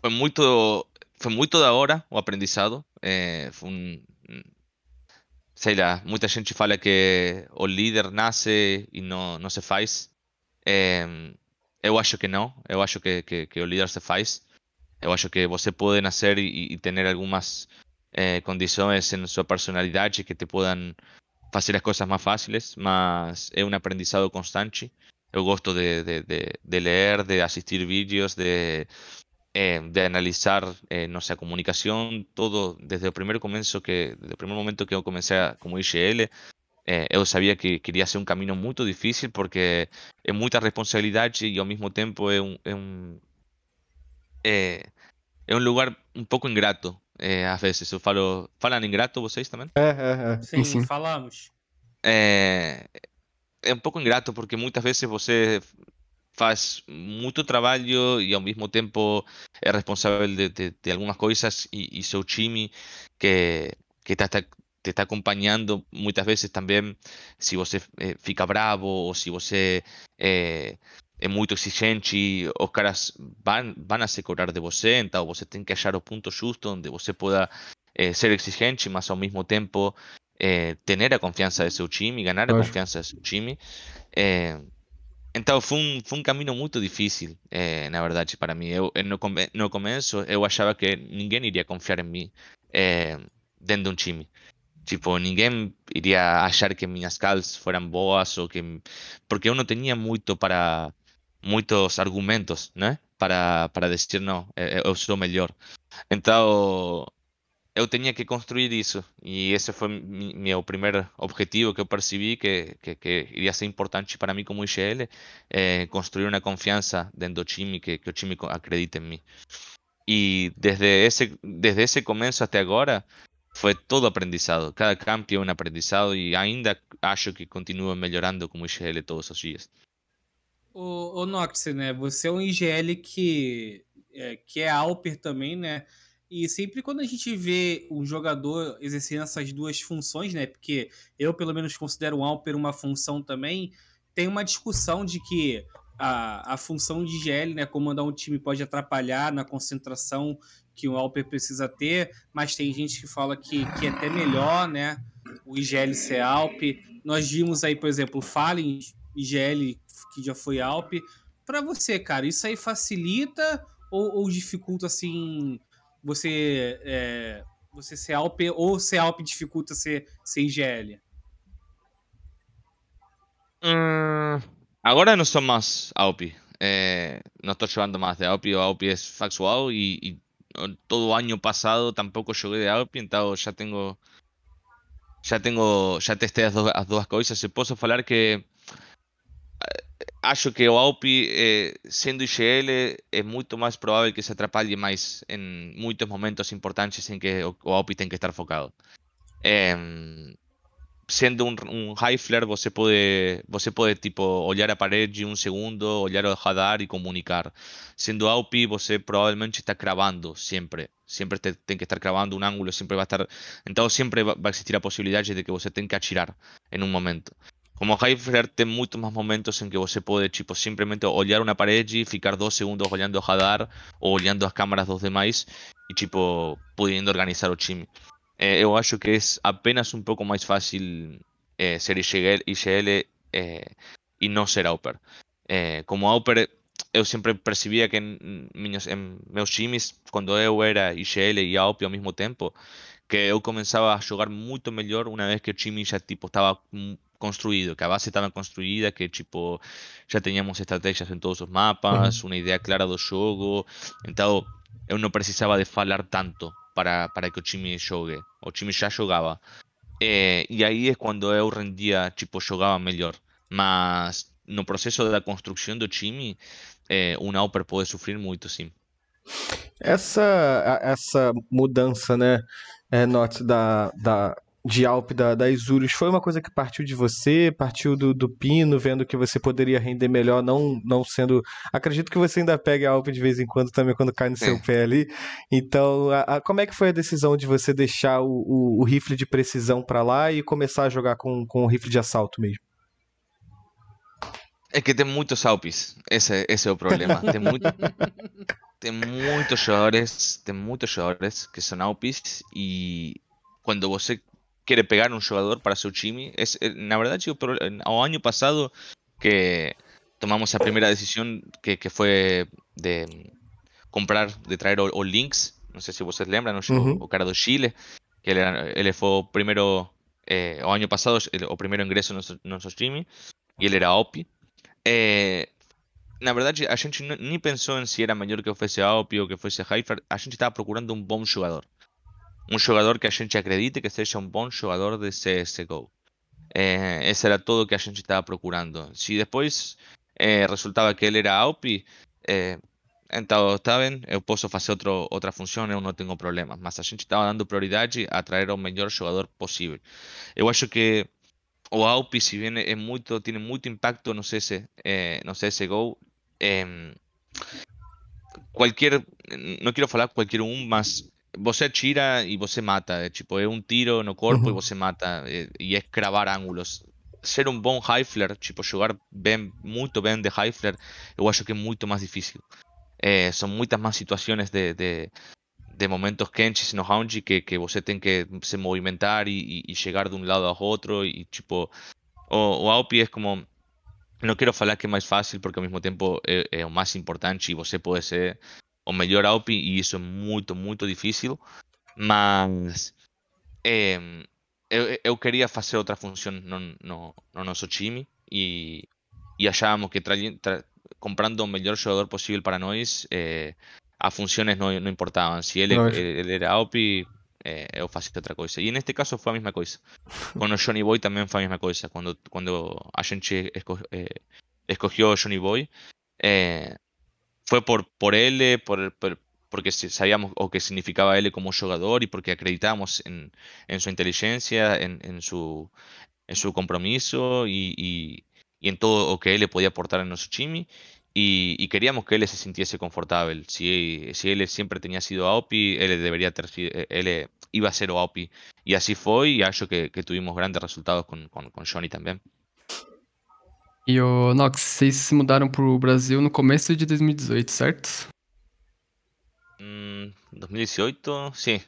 foi muito, foi muito da hora o aprendizado. É, foi um, sei lá, muita gente fala que o líder nasce e não, não se faz. É, eu acho que não. Eu acho que, que, que, o líder se faz. Eu acho que você pode nascer e, e ter algumas é, condições em sua personalidade que te podem fazer as coisas mais fáceis, mas é um aprendizado constante. Eu gosto de, de, de, de leer, de asistir vídeos, de, eh, de analizar eh, nuestra comunicación, todo desde el primer comienzo que, desde el primer momento que yo comencé como IGL, eh, yo sabía que quería hacer un camino muy difícil porque es mucha responsabilidad y al mismo tiempo es un, es un, eh, es un lugar un poco ingrato eh, a veces. Eu falo, falam ingrato vocês também? Sim, Sim. falamos. É, é um pouco ingrato porque muitas vezes você faz muito trabalho e ao mesmo tempo é responsável de, de, de algumas coisas e, e, seu time que que tá, te está acompanhando muitas vezes também se você eh, fica bravo ou se você eh, é exigente os caras vão, vão a se cobrar de você então você tem que achar o ponto justo onde você pueda eh, ser exigente mas ao mesmo tempo eh, ter a confiança de seu time, ganhar a Lógico. confiança de seu time. Eh, então foi um, foi um caminho muito difícil, eh, na verdade, para mim. Eu, eu no, no começo eu achava que ninguém iria confiar em mim eh, dentro de um time. Tipo, ninguém iria achar que minhas calls foram boas ou que porque eu não tinha muito para muitos argumentos, né? Para para dizer não, eh, eu sou melhor. Então eu tinha que construir isso e esse foi meu primeiro objetivo que eu percebi que, que, que iria ser importante para mim como IGL eh, construir uma confiança dentro do time que, que o time acredite em mim e desde esse desde esse começo até agora foi todo aprendizado cada campo é um aprendizado e ainda acho que continua melhorando como IGL todos os dias Ô, ô Nox, né? Você é um IGL que é, que é Alper também, né? E sempre quando a gente vê um jogador exercendo essas duas funções, né? Porque eu, pelo menos, considero o Alper uma função também, tem uma discussão de que a, a função de IGL, né? Comandar um time pode atrapalhar na concentração que o Alper precisa ter, mas tem gente que fala que, que é até melhor, né? O IGL ser Alp. Nós vimos aí, por exemplo, o Fallen IGL que já foi Alp. Para você, cara, isso aí facilita ou, ou dificulta assim você é, você ser AOP ou ser AOP dificulta ser, ser IGL? Hum, agora não sou mais AOP. É, no estoy jugando más de AOP, AOP es Faxuao y, e, e todo año pasado tampoco jugué de AOP, entonces ya tengo, ya tengo, ya testé las dos, cosas. Se puedo hablar que acho que o AUP, eh, sendo IGL, é muito mais provável que se atrapalhe mais em muitos momentos importantes em que o, o AUP tem que estar focado. Em, sendo um, um high você pode, você pode tipo olhar a parede um segundo, olhar o radar e comunicar. Sendo AUP, você provavelmente está cravando sempre. Sempre te, tem que estar cravando um ângulo, sempre vai estar. Então sempre va- vai existir a possibilidade de que você tenha que atirar em um momento. Como high flare tem muito mais momentos em que você pode tipo simplesmente olhar uma parede e ficar dois segundos olhando o radar ou olhando as câmeras dos demais e tipo podendo organizar o time. Eh, eu acho que é apenas um pouco mais fácil eh, ser IGL, IGL eh, e não ser Auper. Como Auper, eu sempre percebia que em, em meus times, quando eu era IGL e AUP ao mesmo tempo, que eu começava a jogar muito melhor uma vez que o time já tipo estava mm, construído, que a base estava construída, que tipo já tínhamos estratégias em todos os mapas, uma ideia clara do jogo, então eu não precisava de falar tanto para, para que o time jogue. O time já jogava. Eh, e aí é quando eu rendia, tipo, jogava melhor. Mas no processo da construção do time, eh, um Auper pode sofrer muito, sim. Essa, essa mudança, né, é, Notes, da, da, de Alp da, da Isurus, foi uma coisa que partiu de você, partiu do, do Pino, vendo que você poderia render melhor, não, não sendo. Acredito que você ainda pegue a Alp de vez em quando também, quando cai no seu Sim. pé ali. Então, a- a- como é que foi a decisão de você deixar o, o, o rifle de precisão pra lá e começar a jogar com, com o rifle de assalto mesmo? É que tem muitos Aupis, esse, esse é o problema. Tem, muito, tem muitos jogadores, tem muitos jogadores que são Aupis e quando você quer pegar um jogador para seu time, es, eh, na verdade, o, ano passado que tomamos a primeira decisão que, que foi de comprar, de trazer o, o Lynx, não sei se vocês lembram, o, Uhum. o cara do Chile, que ele, ele foi o primeiro, eh, o ano passado, o primeiro ingresso no nosso, no nosso time, e ele era AUP. É, na verdade, a gente nem pensou em se era melhor que fosse AWP ou que fosse Hyper. A gente estava procurando um bom jogador. Um jogador que a gente acredite que seja um bom jogador de CSGO. É, esse era tudo que a gente estava procurando. Se depois é, resultava que ele era AWP, é, então está bem, eu posso fazer outro, outra função, eu não tenho problema. Mas a gente estava dando prioridade a trazer o melhor jogador possível. Eu acho que o Aupi, si bien es mucho, tiene mucho impacto, no sé ese, eh, no sé ese Go. Eh, cualquier, no quiero hablar cualquier un más. Vos tira y vos mata, eh, tipo, es un tiro no corpo uh -huh. y vos mata, eh, y es cravar ángulos. Ser un buen Heifler, tipo, jugar bien, mucho bien de Heifler, yo que es mucho más difícil. Eh, son muchas más situaciones de, de, de momentos quentes no round que, que você tem que se movimentar e- e chegar de um lado ao outro e tipo o, o é como não quero falar que é mais fácil porque ao mesmo tempo é, é o mais importante e você pode ser o melhor AWP e isso é muito muito difícil. Mas em, eu, eu queria fazer outra função no, no, no nosso time e, e achávamos que tra- tra- comprando o melhor jogador possível para nós eh, a funciones no, no importaban. Si él, eh, él, era OPI, eh, o fácil otra cosa. Y en este caso fue la misma cosa. Con Johnny Boy también fue la misma cosa. Cuando, cuando Agenchi esco, eh, escogió Johnny Boy, eh, fue por, por él, eh, por, por, porque sabíamos o que significaba él como jugador y porque acreditamos en, en su inteligencia, en, en, su, en su compromiso y, y, y en todo lo que él podía aportar en nuestro Chimi y, y queríamos que él se sintiese confortable. Si, si él siempre tenía sido AOPI, él debería ter eh, él iba a ser o AOPI. Y así fue, y acho que, que tuvimos grandes resultados con, con, con Johnny también. E o Nox, vocês se mudaram pro Brasil no começo de 2018, certo? Mm, 2018, sí.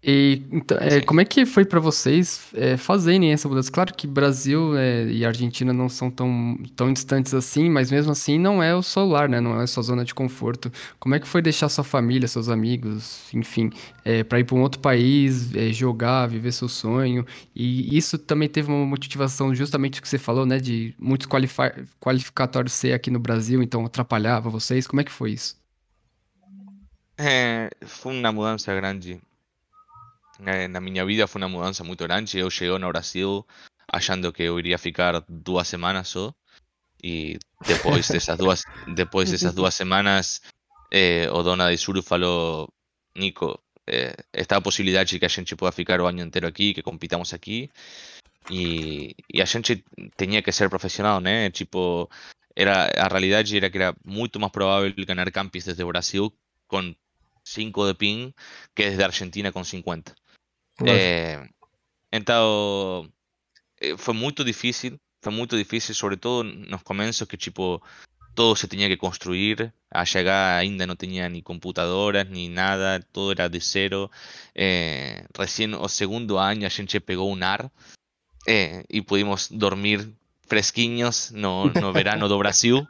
E então, é, como é que foi pra vocês é, fazerem essa mudança? Claro que Brasil é, e Argentina não são tão, tão distantes assim, mas mesmo assim não é o solar, né? Não é a sua zona de conforto. Como é que foi deixar sua família, seus amigos, enfim, é, para ir para um outro país, é, jogar, viver seu sonho? E isso também teve uma motivação justamente o que você falou, né? De muitos qualifi- qualificatórios ser aqui no Brasil, então atrapalhava vocês. Como é que foi isso? Eh, fue una mudanza grande. Eh, na minha vida foi uma mudança muito grande. Eu cheguei no Brasil achando que eu iria ficar duas semanas só. E depois dessas duas, depois dessas duas semanas, eh, o dono da Isuru falou: Nico, eh, está a de que a gente possa ficar o ano inteiro aqui, que compitamos aqui. E, e a gente tinha que ser profissional, né? Tipo, era, a realidade era que era muito mais provável ganhar campis desde o Brasil com 5 de ping que desde Argentina com 50. Eh, então, eh, foi muito difícil, foi muito difícil, sobretudo nos começos que tipo todo se tinha que construir, a chegar ainda não tinha nem computadoras, nem nada, todo era de zero. Eh, recién o segundo ano a gente pegou um ar eh, e pudimos dormir fresquinhos no, no verano do Brasil,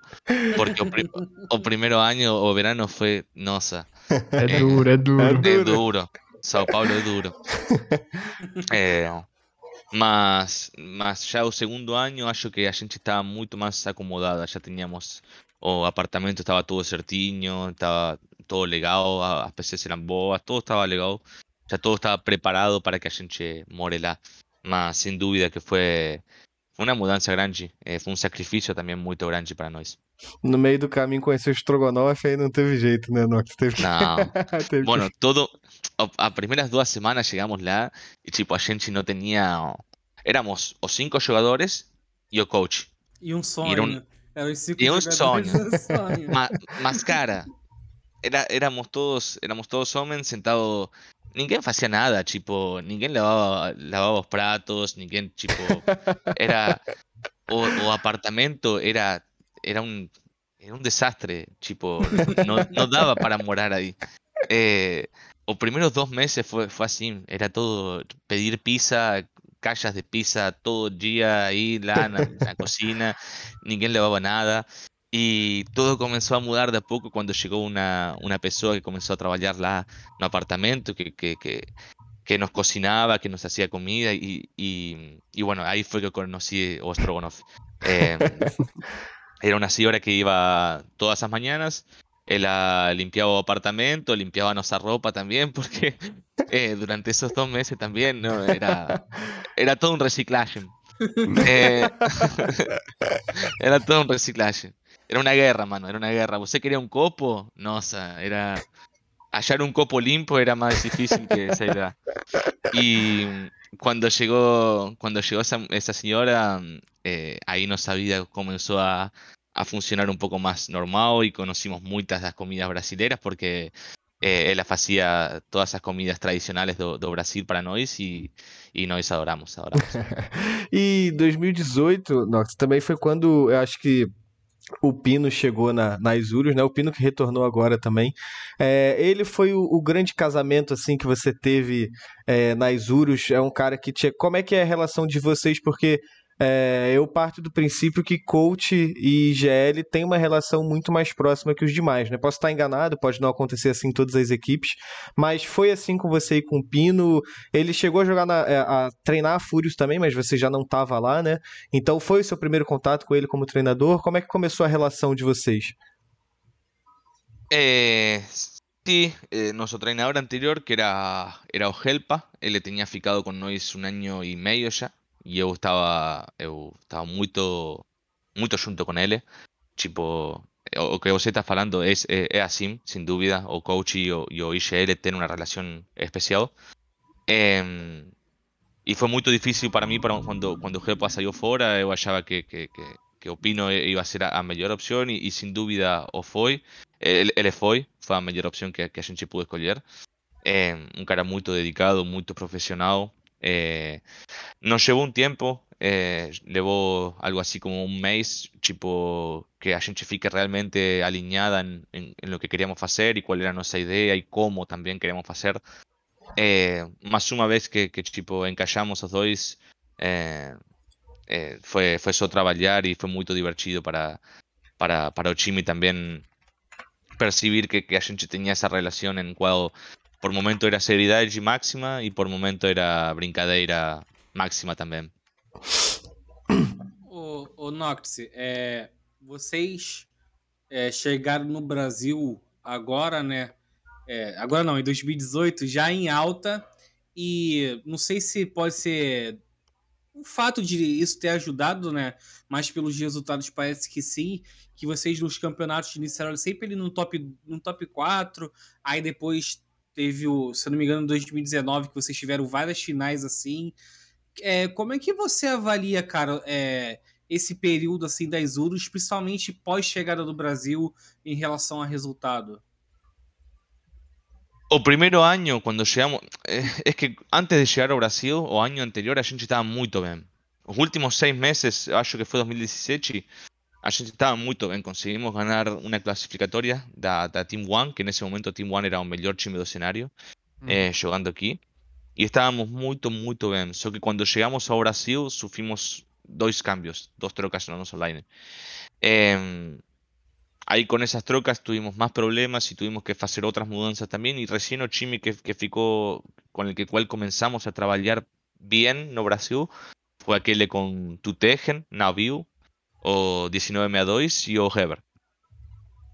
porque o, pri- o primeiro ano, o verano foi, nossa, É duro, é duro. é duro. São Paulo é duro. É, mas, mas já o segundo ano, acho que a gente estava muito mais acomodada. Já tínhamos. O apartamento estava todo certinho, estava todo legal, as PCs eram boas, todo estava legal. Já todo estava preparado para que a gente more lá. Mas sem dúvida que foi, foi uma mudança grande. eh, foi um sacrifício também muito grande para nós. No meio do caminho conheceu o Strogonoff, aí não teve jeito, né, Nox? Teve que... Não. teve que- Bueno, todo. a- As primeiras duas semanas chegamos lá e tipo, a gente não tinha. Éramos os cinco jogadores e o coach. E um sonho. Era um-? Era os cinco e um sonho. sonho. Ma- mas, cara, era, éramos todos, éramos todos homens sentados. ninguém fazia nada, tipo, ninguém lavaba, lavaba os pratos, ninguém, tipo, era... O, apartamento era, era, un, era un desastre, tipo, no, daba para morar ahí. Eh, los primeros dos meses fue, fue así, era todo pedir pizza, callas de pizza todo el día ahí, la, en la, cocina, ninguém lavaba nada. E todo começou a mudar de a pouco quando chegou uma, uma pessoa que começou a trabalhar lá no apartamento, que, que, que, que nos cocinava, que nos hacía comida. Y, y, y bueno, ahí fue que conocí o Strogonoff. Eh, era una señora que iba todas las mañanas. Ela limpiaba apartamento, limpiaba nuestra ropa también, porque eh, durante esos dos meses también ¿no? era, era todo un reciclaje. Eh, era todo un reciclaje. Era una guerra, mano, era una guerra. ¿Usted quería un copo? No, o sea, era. Hallar un copo limpio era más difícil que esa idea. Y cuando llegó, cuando llegó esa, esa señora, eh, ahí nuestra vida comenzó a, a funcionar un poco más normal y conocimos muchas das comidas brasileras porque eh, ela fazia todas as comidas tradicionais do, Brasil para nós e, e nós adoramos, adoramos. E 2018, Nox, também foi quando eu acho que o Pino chegou na, na Isurus, né? O Pino que retornou agora também. É, ele foi o, o grande casamento assim que você teve é, na Isurus. É um cara que tinha. Como é que é a relação de vocês? Porque é, eu parto do princípio que coach e IGL tem uma relação muito mais próxima que os demais, né? Posso estar enganado, pode não acontecer assim em todas as equipes, mas foi assim com você e com o Pino. Ele chegou a jogar na, é, a treinar a Fúrios também, mas você já não estava lá, né? Então foi o seu primeiro contato com ele como treinador. Como é que começou a relação de vocês? Sí, eh, nuestro treinador anterior, que era, era o Helpa, ele tinha ficado con nós un año e meio já, e eu estava, eu estava muito, muito junto com ele. Tipo, o que você está falando é, é, é assim, sem dúvida, o coach e o, e o IGL têm uma relação especial. Em, e foi muito difícil para mim para, quando, quando o Helpa saiu fora, eu que, que, que, que o Pino ia ser a, a melhor opção e, e sem dúvida o foi. Ele, ele foi, a opção que, que a gente pôde escolher. É um cara muito dedicado, muito profissional. É, nos llevou um tempo, levou algo assim como um mês, tipo, que a gente fique realmente alinhada em lo que queríamos fazer e qual era a nossa ideia e como também queríamos fazer. É, mas uma vez que, que tipo, encaixamos os dois, é, é, foi, foi só trabalhar divertido para, para, para o time também percibir que, que a gente tinha essa relação em qual por momento era seriedade máxima e por momento era brincadeira máxima também. Ô, ô Nox, é, vocês é, chegaram no Brasil agora, né? É, agora não, em 2018, já em alta. E não sei se pode ser o fato de isso ter ajudado, né? Mas pelos resultados parece que sim, que vocês nos campeonatos iniciaram sempre ali no top, no top 4, aí depois teve o, se eu não me engano, 2019, que vocês tiveram várias finais assim. É, como é que você avalia, cara, é, esse período assim das Urus, principalmente pós chegada do Brasil em relação a resultado? O primeiro ano, quando chegamos. É, é que antes de chegar ao Brasil, o ano anterior, a gente estava muito bem. Os últimos seis meses, acho que foi 2017, a gente estava muito bem. Conseguimos ganhar uma classificatória da, da Team One, que nesse momento Team One era o melhor time do cenário, eh, jogando aqui. E estávamos muito, muito bem. Só que quando chegamos ao Brasil, sofrimos dois cambios, dos trocas no nosso line. Em, Aí con esas trocas tuvimos más problemas y tuvimos que hacer otras mudanzas también. Y recién o time que, que ficou con el que cual comenzamos a trabalhar bien no Brasil fue aquele con Tutegen, Naviu, o 1962 y o Heber.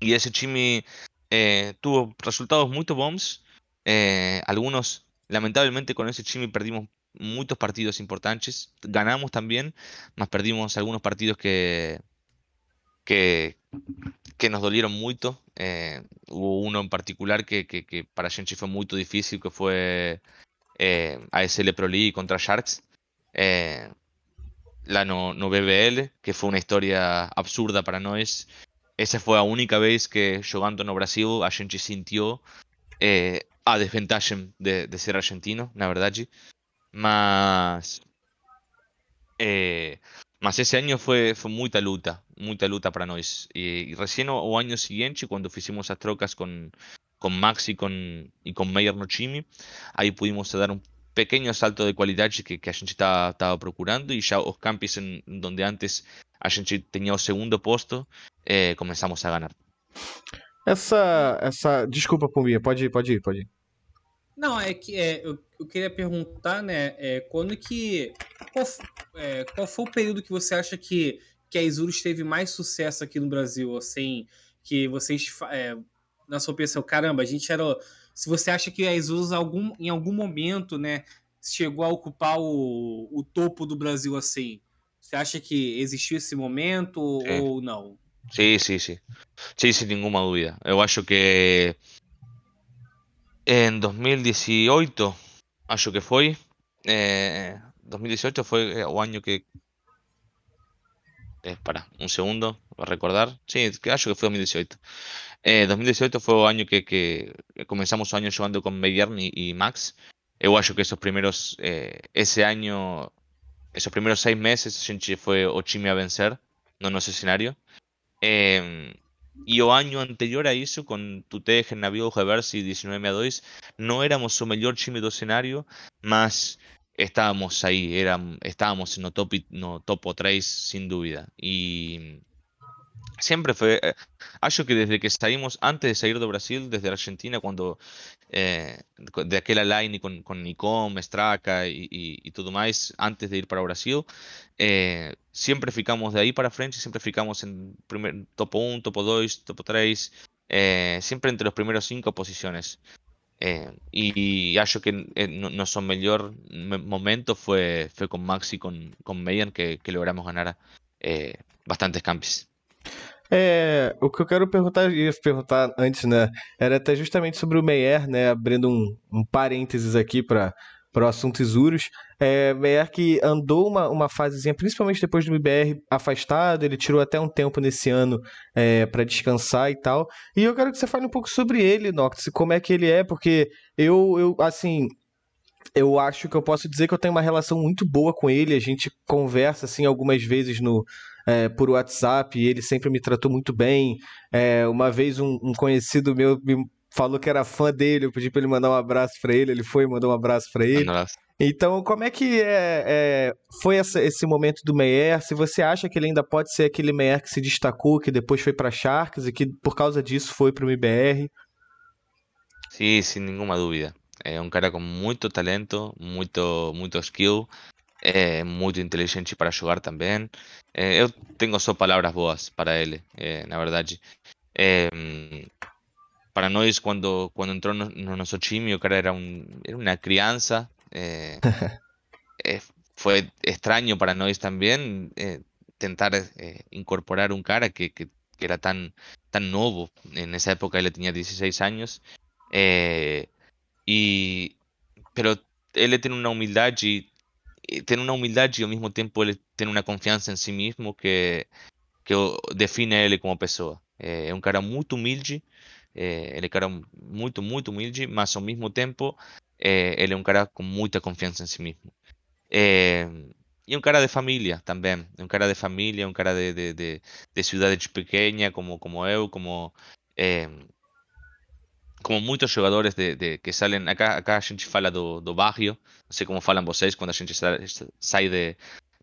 Y ese time eh, tuvo resultados muy bons. eh, algunos, lamentablemente, con ese time perdimos muchos partidos importantes. Ganamos también, mas perdimos algunos partidos que, que, que nos dolieron mucho. Eh, hubo uno en particular que, que, para Genchi fue muy difícil, que fue eh, ASL Pro League contra Sharks. La no, no BBL, que fue una historia absurda para nós. Esa fue la única vez que jugando no Brasil a gente sintió eh, a desventaja de, ser argentino, na verdade. Mas eh, mas ese año fue, fue mucha luta, mucha luta para nós. Y, y recién o, o año siguiente, cuando hicimos as trocas con, con Max y con, y con Meyer no time, aí pudimos dar um pequeno salto de qualidade que, que a gente estava procurando e já os campos em, donde antes a gente tinha o segundo posto, eh, começamos a ganhar. Essa, essa. Desculpa, Pumbinha, pode ir, pode ir, pode ir. Não, é que é, eu, eu queria perguntar, né, é, quando que. Qual, é, qual foi o período que você acha que, que a Isurus teve mais sucesso aqui no Brasil? Assim, que vocês. É, na sua opinião, caramba, a gente era. Se você acha que a Isurus algum, em algum momento, né, chegou a ocupar o, o topo do Brasil assim. Você acha que existiu esse momento Sim. ou não? Sí, sí, sí. Sí, sin ninguna duda. Eu acho que en 2018, acho que foi, eh, 2018 foi o año que... Eh, para, un segundo, para recordar. Sí, que acho que foi 2018. Eh, 2018 foi o año que, que comenzamos o año jugando con Bayern y, y Max. Eu acho que esos primeros, eh, ese año, esos primeros seis meses, a gente foi o time a vencer no nosso escenario. Em, y o año anterior a eso, con Tutege, Navío, Reverse y 19 a 2, no éramos o melhor time do cenário, mas estábamos aí, eram, estábamos no top, no topo 3, sin duda. Y siempre fue, eh, acho que desde que saímos, antes de sair do Brasil, desde Argentina, cuando eh, de aquela line con, con Nicom, Straka y, y, tudo mais, antes de ir para Brasil, eh, siempre ficamos de ahí para frente, siempre ficamos en primer, topo 1, topo 2, topo 3, eh, siempre entre los primeros 5 posiciones. Eh, y acho que no- nosso melhor me- momento fue, fue con Max y con, con Meyer que, que logramos ganar bastantes campos. É, o que eu quero perguntar, ia perguntar antes, né? Era até justamente sobre o Meyer, né? Abrindo um, um parênteses aqui para o assunto Isurus. É, Meyer que andou uma, uma fasezinha, principalmente depois do MBR afastado, ele tirou até um tempo nesse ano é, para descansar e tal. E eu quero que você fale um pouco sobre ele, Noctis, como é que ele é, porque eu, eu assim, eu acho que eu posso dizer que eu tenho uma relação muito boa com ele. A gente conversa assim algumas vezes no é, por WhatsApp e ele sempre me tratou muito bem. É, uma vez um, um conhecido meu me falou que era fã dele, eu pedi para ele mandar um abraço para ele, ele foi e mandou um abraço para ele. András. Então, como é que é, é, foi essa- esse momento do Meyer? Se você acha que ele ainda pode ser aquele Meyer que se destacou, que depois foi para Sharks e que por causa disso foi para o MBR? Sí, sin ninguna dúvida. É um cara com muito talento, muito, muito skill, é muito inteligente para jogar também. É, eu tenho só palavras boas para ele, é, na verdade. É, hum, para nós, quando, quando entrou no, no nosso time, o cara era, um, era uma criança. Foi extraño para nós também eh, tentar eh, incorporar un cara que, que, que era tan, tan novo. En esa época ele tinha 16 anos. eh, e, pero ele tem uma humildade, e tem uma humildade e ao mesmo tempo ele tem uma confiança em si mesmo que, que define ele como pessoa. Eh, é um cara muito humilde, eh, ele é um cara muito, muito humilde, mas ao mesmo tempo eh, ele é um cara com muita confiança em si mesmo. Eh, e um cara de família também, é um cara de família, um cara de, de, de, de cidade pequena como, como eu, como eh, como muitos jogadores de, de- que salen acá, acá a gente fala do, do barrio, não sei como falam vocês quando a gente sa- sai de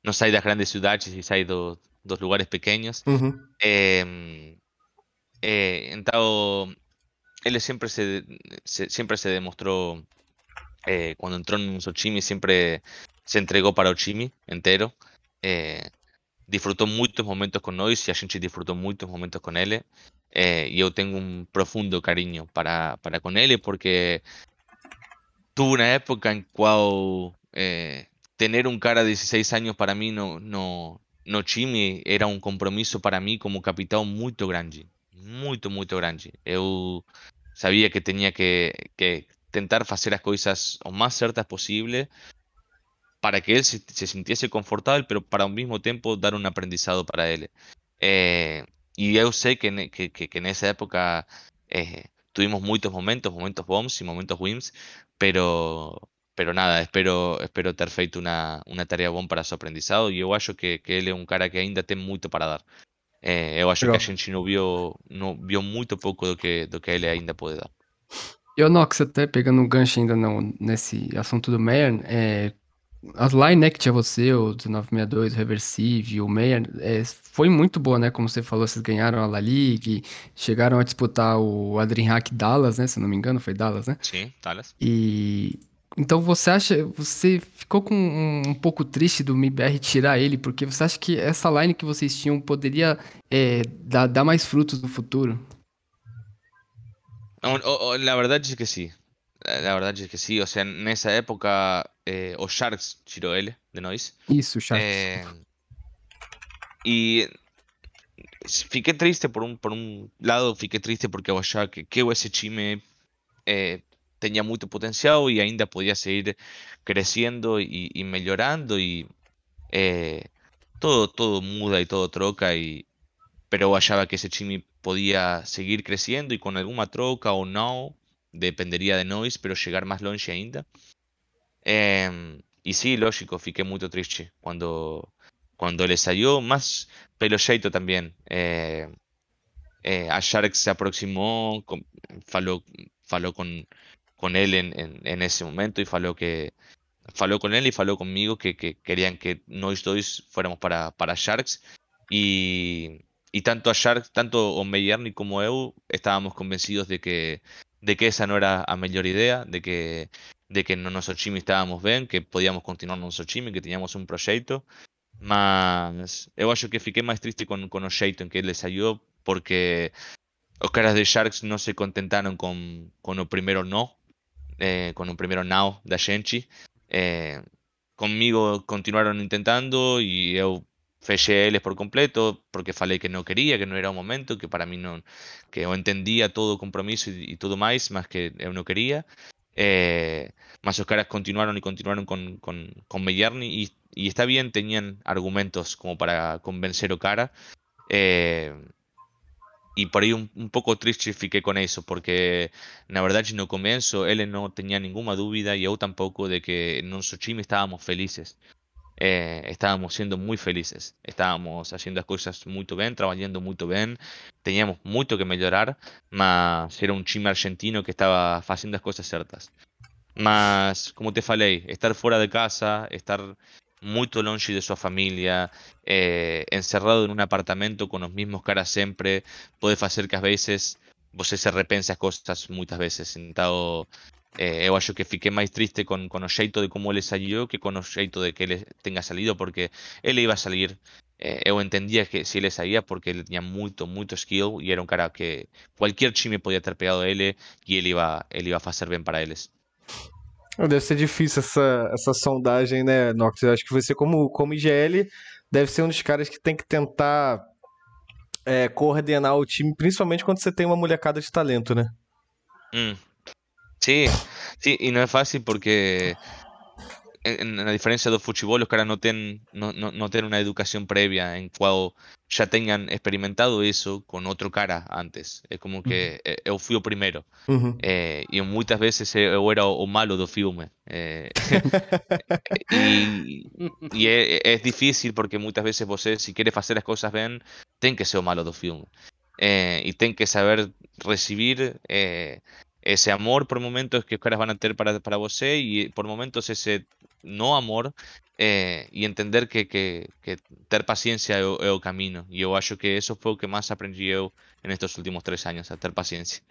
não sai das grandes cidades e sai do, dos lugares pequenos. Uhum. Eh, eh, então, ele sempre se, se- sempre se demostrou, eh, quando entrou no nosso time, sempre se entregou para o time inteiro. Eh, disfrutou muitos momentos com nós e a gente disfrutou muitos momentos com ele. Eh, eu tenho um profundo carinho para, para com ele, porque tuve uma época em qual eh, tener un cara de 16 años para mí no, no, no era um compromisso para mim como capitão muito grande. Muito, muito grande. Eu sabia que tinha que, que tentar fazer as coisas o mais certas possível para que ele se, se sintiese confortável, pero para ao mesmo tempo dar um aprendizado para ele. Eh, e eu sei que, ne- que, que, que nessa época eh, tuvimos muitos momentos, momentos bons e momentos wins, pero, pero nada, espero, espero ter feito uma, uma tarefa bom para seu aprendizado e eu acho que, que ele é um cara que ainda tem muito para dar. Eh, eu acho que a gente não viu, não viu muito pouco do que, do que ele ainda pode dar. E o Nox, até pegando um gancho ainda no, nesse assunto do Meyer, é, as line né, que tinha você, o 1962, o Reversive, o Meyer, é, foi muito boa, né? Como você falou, vocês ganharam a La Liga, chegaram a disputar o Adrian Dallas, né? Se não me engano, foi Dallas, né? Sim, Talas? E então você acha, você ficou com um, um pouco triste do MIBR tirar ele, porque você acha que essa line que vocês tinham poderia é, dar, dar mais frutos no futuro? No, o- o- la verdad es que sí. La la verdad es que sí. O sea, en esa época, eh, o Sharks él de Noise. Isso, Sharks. Eh, y fiqué triste por un, por un lado, fiqué triste porque achava que, que ese time eh, tenía mucho potencial y ainda podía seguir creciendo y, y mejorando y eh, todo, todo muda y todo troca y pero achava que ese time podía seguir creciendo y con alguna troca o no, dependería de nós, pero llegar más longe ainda. Em, y sí, lógico, fiqué muito triste cuando, cuando ele salió, más pelo jeito también. Eh, eh, a Sharks se aproximó, falou, falou con, con él en, en, en ese momento y falou que falou con él y falou conmigo que, que querían que nós dois fuéramos para, para Sharks y, y tanto a Sharks, tanto o Meyerni como eu estábamos convencidos de que, de que esa no era a melhor idea, de que, de que no nosso time estábamos bem, que podíamos continuar no time, que teníamos un proxecto, mas eu acho que fiquei mais triste con, con o xeito en que ele saiu, porque os caras de Sharks non se contentaron con, con o primeiro no, eh, con o primeiro now da gente, eh, conmigo continuaron intentando e eu fechei por completo porque falei que não queria, que não era o momento, que para mí non, que eu entendía todo o compromiso e, e tudo máis, mas que eu non quería. Eh, Más sus caras continuaron y continuaron con, con, con y, y, está bien, tenían argumentos como para convencer Okara. Eh, y por ahí un, un, poco tristifiqué con eso, porque la verdad, si no comienzo, él no tenía ninguna duda y yo tampoco de que en un Tsushima estábamos felices. Eh, estábamos siendo muy felices, estábamos haciendo as coisas muito bem, trabajando muito bem, teníamos muito que melhorar, mas era un time argentino que estaba facendo as coisas certas. Mas, como te falei, estar fora de casa, estar muito longe de sua família, eh, encerrado en un apartamento con os mismos caras sempre, pode facer que às vezes você se repense as coisas muitas vezes. Então, eh, eu acho que fiquei máis triste con, con o xeito de como ele salió que con o xeito de que ele tenga salido, porque ele iba a salir. Eh, eu entendía que se ele saía porque ele tiña moito, moito skill e era un cara que cualquier time podía ter pegado a ele e ele iba, ele iba a facer ben para eles. Deve ser difícil essa, essa sondagem, né, Nox? Eu acho que você, como, como IGL, deve ser um dos caras que tem que tentar é, coordenar o time, principalmente quando você tem uma molecada de talento, né? Mm. Sí, sí, y no es fácil porque en, en la diferencia fútbol, los caras no tienen, no, no, no tienen una educación previa en cual ya tengan experimentado eso con otro cara antes. Es como que eh, eu fui o primeiro. Uhum. Eh, e muitas vezes eu era o malo do filme. Eh, e e é, é difícil porque muitas vezes você, se quer fazer as coisas bem, tem que ser o malo do filme. Eh, e tem que saber recibir eh, ese amor por momentos que os caras van a ter para, para você e por momentos ese no amor eh, e entender que, que, que ter paciencia é o, é o caminho. E eu acho que eso foi o que mais aprendi eu nestes últimos três anos, a ter paciência.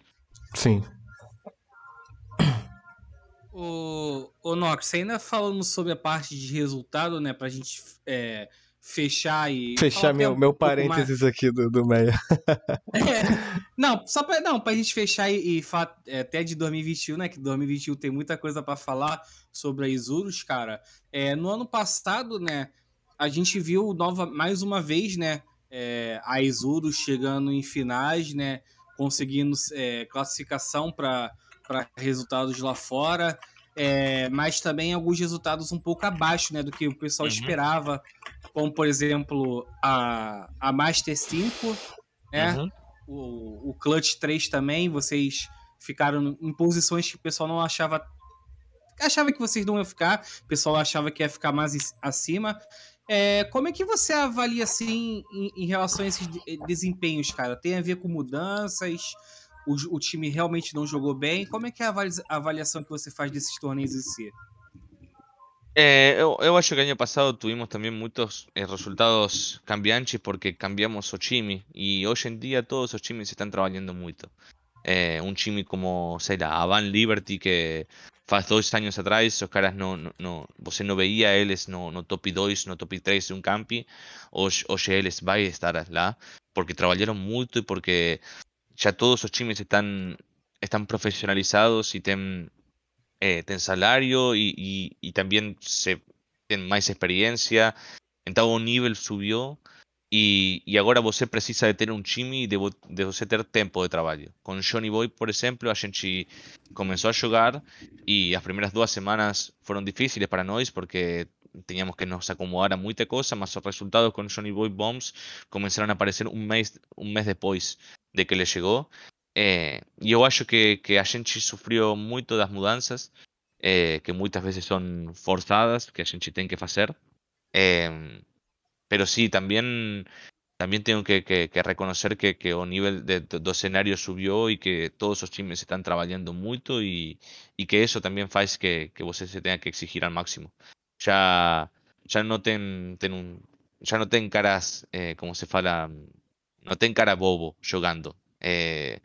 Sim. O, o Nox, ainda falando sobre a parte de resultado, né, pra gente é, fechar e. Fechar até meu, um meu parênteses aqui do, do Meia. É, não, só pra, não, pra gente fechar e, e falar é, até de 2021, né? Que 2021 tem muita coisa pra falar sobre a Isurus, cara. É, no ano passado, né? A gente viu nova, mais uma vez, né? é, a Isurus chegando em finais, né? Conseguindo é, classificação para resultados lá fora. É, mas também alguns resultados um pouco abaixo né, do que o pessoal Uhum. esperava, como por exemplo a, a Master 5, né? Uhum. o, o Clutch 3 também, vocês ficaram em posições que o pessoal não achava. Achava que vocês não iam ficar, o pessoal achava que ia ficar mais acima. É, como é que você avalia assim em, em relação a esses de- desempenhos, cara? Tem a ver com mudanças? O, o time realmente não jogou bem? Como é que é a avali- a avaliação que você faz desses torneios em si? Eh, eu, eu acho que el año pasado tuvimos muchos eh, resultados cambiantes porque cambiamos o time y hoy en día todos los times están trabajando mucho. Eh, un time como, sei lá, a Van Liberty que faz dois años atrás os caras no, no você não veía eles no, no top 2, no top 3 de un campi, hoje, hoje eles vai estar lá porque trabajaron mucho y porque ya todos los times están, están profesionalizados y tienen eh, salario y, y, y también se ten más experiencia. Então o nível subiu e, e agora você precisa de ter um time e de, de você ter tempo de trabalho. Com Johnny Boy, por exemplo, a gente começou a jogar e as primeiras duas semanas foram difíceis para nós porque teníamos que nos acomodar a muita coisa, mas os resultados com Johnny Boy Bombs começaram a aparecer um mês, um mês depois de que ele chegou. Eh, e acho que, que a gente sofreu muito das eh, que muitas vezes são forçadas, que a gente que fazer. Em, pero sí, también, también tengo que, que- que reconocer que, que nivel de, do escenario subió y que todos los times están trabajando mucho y, y que eso también faz que, que você se tenga que exigir al máximo. Ya, ya no ten, ya no caras, eh, como se fala, no ten cara bobo jogando. Eh,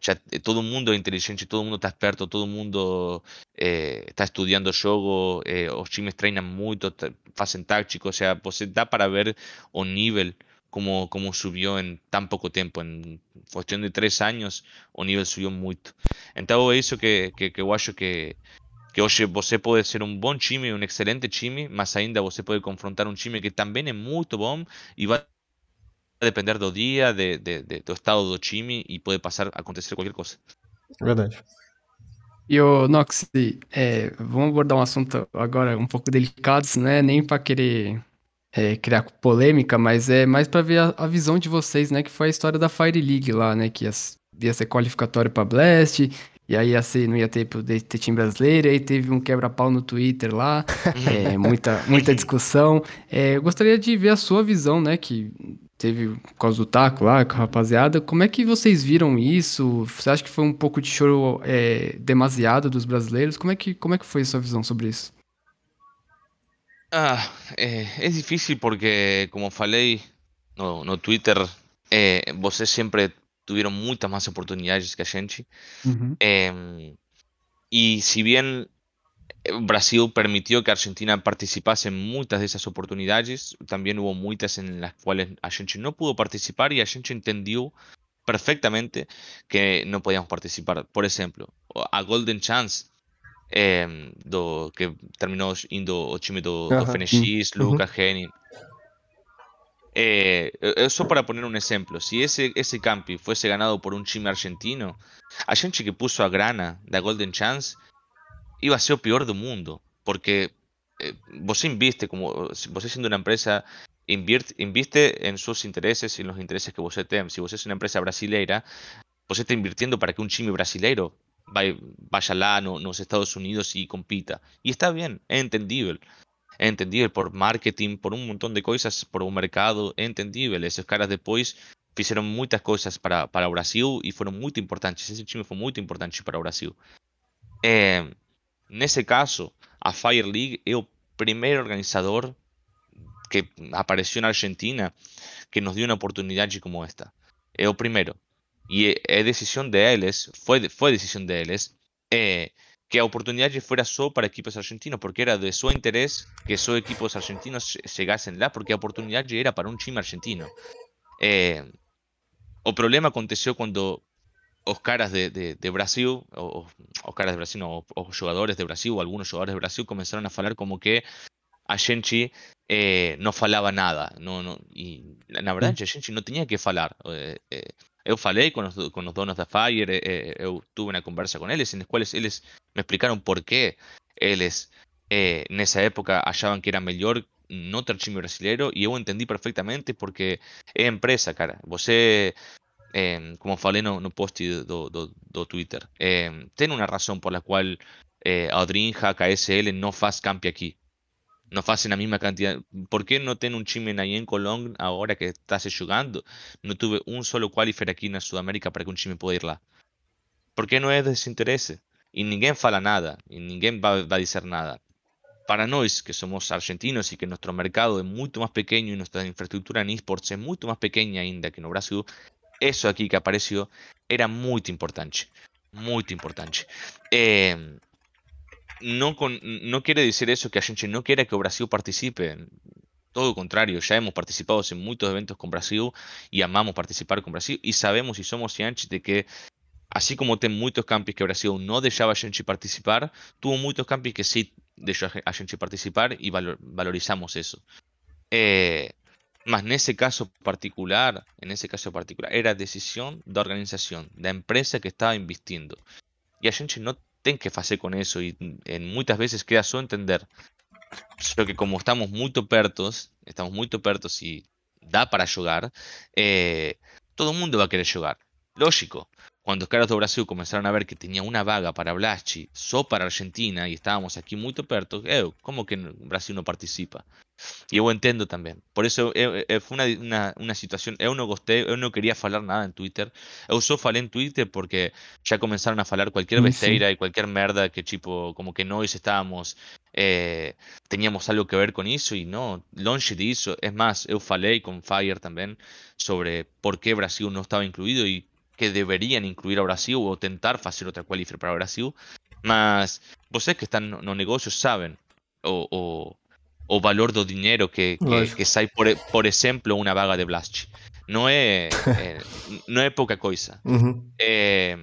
ya eh, todo mundo es inteligente, todo mundo está experto, todo mundo eh, está estudiando jogo, eh, os times treinam muito, fazem táctico, o sea, você dá para ver o nível como, como subiu em tão pouco tempo, em questão de três anos, o nível subiu muito. Então é isso que, que, que eu que, que hoje você pode ser um bom time, um excelente time, mas ainda você pode confrontar um time que também é muito bom e vai depender do dia, de, de, de- do estado do time e pode passar, acontecer qualquer coisa. Verdade. E o Nox, é, vamos abordar um assunto agora um pouco delicado, né? Nem para querer é, criar polêmica, mas é mais para ver a, a visão de vocês, né? Que foi a história da Fire League lá, né? Que ia, ia ser qualificatório para Blast, e aí ia ser, não ia ter, poder ter time brasileiro, e aí teve um quebra-pau no Twitter lá, é, muita, muita discussão. É, eu gostaria de ver a sua visão, né? Que teve por causa do taco lá com a rapaziada. Como é que vocês viram isso? Você acha que foi um pouco de choro é, demasiado dos brasileiros? Como é, que, como é que foi a sua visão sobre isso? Ah, eh, es difícil porque, como falei no, no Twitter, eh, vocês sempre tuvieron muchas más oportunidades que a gente. Em, y si bien eh, Brasil permitió que Argentina participase en muchas de esas oportunidades, también hubo muchas en las cuales a gente no pudo participar y a gente entendió perfectamente que no podíamos participar. Por ejemplo, a Golden Chance eh, do, que terminou indo o time do, Uhum. Lucas, Henning. Eh, eh, só para poner um exemplo, se esse, esse campi fosse ganado por um time argentino, a gente que puso a grana da Golden Chance iba a ser o pior do mundo, porque eh, você investe, como se você sendo uma empresa, invierte, investe em seus interesses e nos interesses que você tem. Se você é uma empresa brasileira, você está invirtiendo para que un time brasileiro vaya lá no, nos Estados Unidos y compita. Y está bien, es entendible. Entendible por marketing, por un montón de coisas, por un mercado, entendible. Esos caras depois fizeram muitas coisas para, para Brasil e foram muito importantes. Esse time foi muito importante para Brasil. É, nesse caso, a Fire League é o primeiro organizador que apareceu na Argentina que nos deu uma oportunidade como esta. É o primeiro. E é, é decisão deles, foi, foi decisão deles, que a oportunidade fuera só para equipos argentinos, porque era de seu interesse que só equipos argentinos chegassem lá, porque a oportunidade era para um time argentino. É, o problema aconteceu quando os caras de, de, de Brasil, o- os caras de Brasil, não, os jogadores de Brasil, alguns jogadores de Brasil começaram a falar como que a gente eh, não falava nada. Não, não, e na verdade a gente não tinha que falar. Eh, eh, eu falei com os, os donos da Fire, eh, eh, eu tuve uma conversa com eles, em las quais eles me explicaram por que eles eh, época achavam que era melhor não ter time brasileiro e eu entendi perfeitamente porque é empresa, cara. Você eh, como falei no, no post do, do, do Twitter, eh, tem uma razão por la qual eh, a Dreamhack, a SL não faz camp aqui nos hacen la misma cantidad. ¿Por qué no tiene un chimen ahí en Colón ahora que estás jugando? No tuve un solo qualifier aquí en Sudamérica para que un chimen pueda ir lá. ¿Por qué no es desinterés? Y nadie fala nada, y nadie va, va a decir nada. Para nosotros, que somos argentinos y que nuestro mercado es mucho más pequeño y nuestra infraestructura en esports es mucho más pequeña ainda que en Brasil, eso aquí que apareció era muy importante. Muy importante. Eh, no, quiere decir eso que a no quiera que Brasil participe. Todo lo contrario, ya hemos participado en muchos eventos con Brasil y amamos participar con Brasil y sabemos y somos cientes de que así como tem muchos campos que Brasil no dejaba a participar, tuvo muchos campos que sí dejó a participar y valorizamos eso. Eh, más en ese caso particular, en ese caso particular, era decisión de organización, de empresa que estaba invirtiendo. Y a no ten que hacer con eso y mm, en muchas veces queda solo entender. Creo que como estamos muy pertos, estamos muy pertos e y da para jugar, eh, todo el mundo va a querer jugar. Lógico quando os caras do Brasil começaram a ver que tinha uma vaga para Blachi só para Argentina e estávamos aqui muito perto, eu, como que Brasil não participa? E eu entendo também. Por isso, eu, eu, foi uma, uma, uma situação. Eu não gostei, eu não queria falar nada em Twitter. Eu só falei em Twitter porque já começaram a falar qualquer besteira e qualquer merda que, tipo, como que nós estávamos. eh, teníamos algo que ver com isso e não, longe disso. É mais, eu falei com Fire também sobre por que Brasil não estava incluído e que deveriam incluir ao Brasil ou tentar fazer outra qualifier para o Brasil. Mas vocês que estão no, negócio sabem o, o, o valor do dinheiro que, que, que sai, por, e- por exemplo, uma vaga de Blast. Não é, é, não é pouca coisa. Uhum. Eh,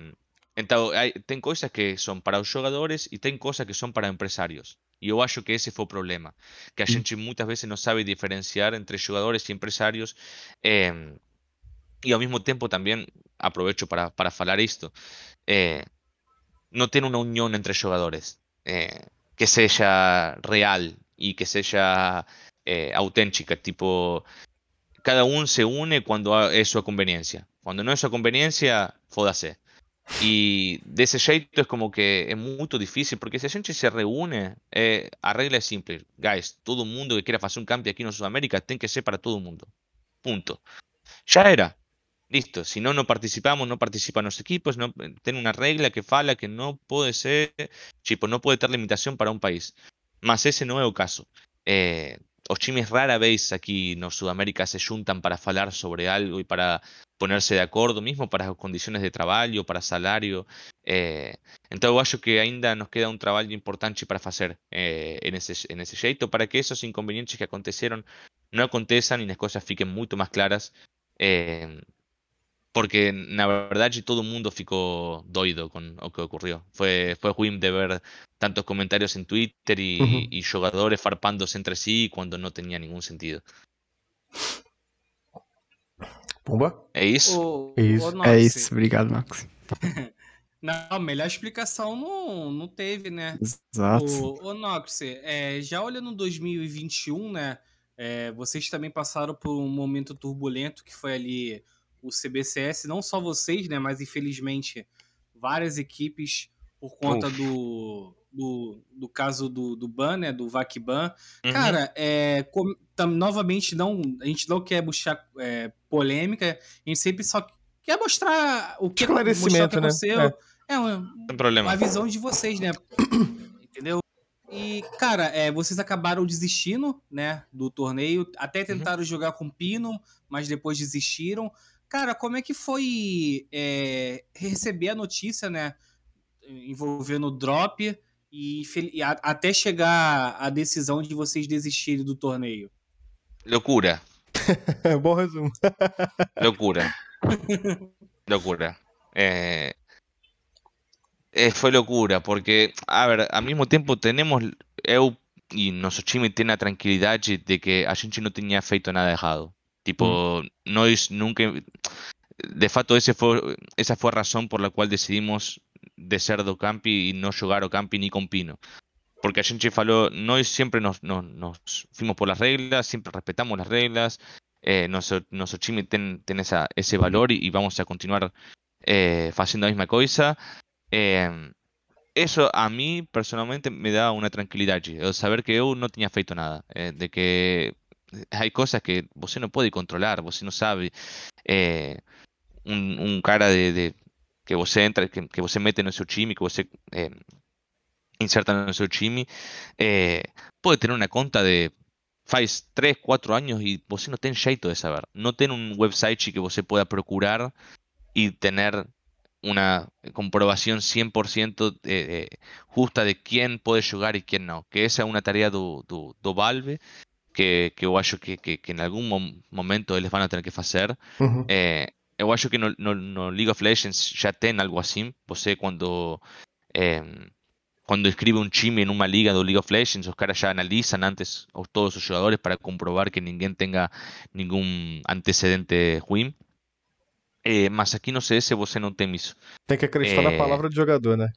então, hai- tem coisas que são para os jogadores e tem coisas que são para empresários. E eu acho que esse foi o problema. Que a gente muitas vezes não sabe diferenciar entre jogadores e empresários. eh, e ao mesmo tempo tamén aprovecho para, para falar isto eh, non ten unión entre xogadores eh, que sexa real e que sexa eh, auténtica tipo cada un se une cuando é súa conveniencia cuando non é súa conveniencia fódase Y de ese jeito es como que es muy difícil, porque si a gente se reúne, eh, a regra es simple. Guys, todo mundo que quiera hacer un cambio aquí en Sudamérica, tiene que ser para todo el mundo. Punto. Ya era. Listo, si no, no participamos, no participan los equipos, no, eh, tiene una regla que fala que no puede ser, tipo, no puede tener limitación para un país. Más ese no é o caso. Eh, chimes rara vez aquí no Sudamérica se juntan para falar sobre algo e para ponerse de acordo mesmo para as condiciones de trabalho, para salario. Eh, então eu que ainda nos queda un traballo importante para facer eh, en, ese, en ese xeito para que esos inconvenientes que aconteceron non aconteçam e as coisas fiquen moito máis claras eh, Porque na verdade todo mundo ficou doido com o que ocorreu. Foi, foi ruim de ver tantos comentários em Twitter e, Uhum. e jogadores farpando-se entre si quando não tinha nenhum sentido. Pumba? É isso? Ô, Isso. ô, É isso, obrigado, Max. Não, melhor explicação não, não teve, né? Exato. Ô, ô Nox, é, já olhando 2021, né? é, vocês também passaram por um momento turbulento que foi ali o CBCS, não só vocês, né? Mas infelizmente várias equipes por conta Uf. do, do, do caso do, do ban, né? Do VAC-ban. Uhum. Cara, é, com- tam- novamente, não, a gente não quer buscar é, polêmica, a gente sempre só quer mostrar o que, mostrar o que né? aconteceu. É. É, um, a visão de vocês, né? Entendeu? E, cara, é, vocês acabaram desistindo, né, do torneio. Até tentaram jogar com Pino, mas depois desistiram. Cara, como é que foi é, receber a notícia, né, envolvendo o drop e, e a- até chegar a decisão de vocês desistirem do torneio? Loucura. Bom resumo. Loucura. loucura. Eh, eh, foi loucura, porque, a ver, ao mesmo tempo tenemos, eu e nosso time tem a tranquilidade de que a gente não tinha feito nada errado. Tipo, nós nunca. De fato, esse foi, essa foi a razão por la qual decidimos descer do campi e não jogar o campi nem com Pino. Porque a gente falou, nós sempre nos, nos, nos fuimos por las reglas, siempre respetamos las reglas, eh, nosso, nosso time essa, esse valor e vamos a continuar eh, fazendo a mesma coisa. Eh, eso a mí personalmente me da una tranquilidad, el saber que eu não tinha feito nada, eh, de que hay cosas que você não pode controlar, você não sabe. eh, um cara de, que você entra, que, que você mete no seu time, que você eh, inserta no seu time, eh, pode ter uma conta de faz 3, 4 anos e você não tem jeito de saber. Não tem um website que você pueda procurar y tener una comprobación 100% eh, eh, justa de quién puede jugar y quién no. Que esa es una tarea do, do, do Valve que, que acho que, que, que en algún mom- momento eles van a tener que hacer. Uhum. Eh, eu acho que no, no, no League of Legends já tem algo assim. Você quando eh, quando escribe um time em uma liga do League of Legends, os caras já analizam antes a todos os jogadores para comprovar que ninguém tenha nenhum antecedente ruim. Eh, mas aqui no CS você não tem isso. Tem que acreditar na É. palavra do jogador, né?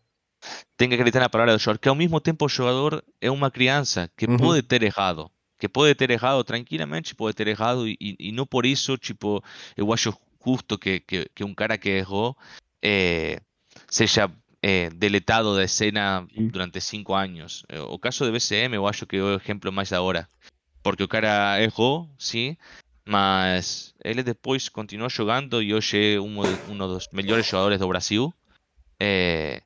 Tem que acreditar na palavra do jogador, que ao mesmo tempo o jogador é uma criança que Uhum. pode ter errado. Que pode ter errado tranquilamente, pode ter errado e, e não por isso, tipo, eu acho justo que, que, que um cara que errou eh, seja eh, deletado da cena Sim. durante cinco anos. Eh, O caso de BCM eu acho que é o exemplo mais da hora. Porque o cara errou, sim, mas ele depois continuou jogando e hoje é um, um dos melhores jogadores do Brasil. Eh,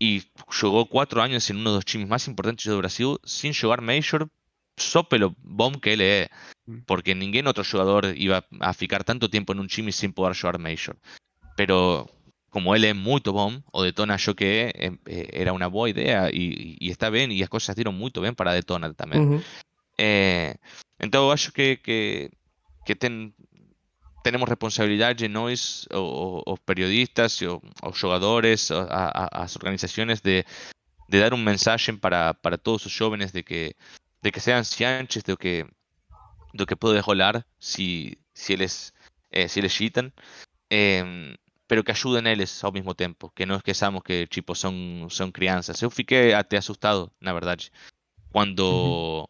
e jogou quatro anos em um dos times mais importantes do Brasil sem jogar Major sopelo bomb que LE, mm. porque ningún otro jugador iba a ficar tanto tiempo en un time sin poder jugar Major. Pero como él es muy bom, o Detona yo que eh, eh, era una buena idea y, y, está bien, y las cosas dieron muy bien para Detona también. Eh, entonces, yo que, que, que ten, tenemos responsabilidad en nós, o, o, periodistas, o, jugadores, o, a, las organizaciones de, de dar un mensaje para, para todos los jóvenes de que de que sean ciantes do que, do que pode rolar se, se eles, eh, se eles cheatam. Em, pero que ajuden eles ao mesmo tempo, que não esqueçamos que tipo são são crianças. Eu fiquei até assustado, na verdade, quando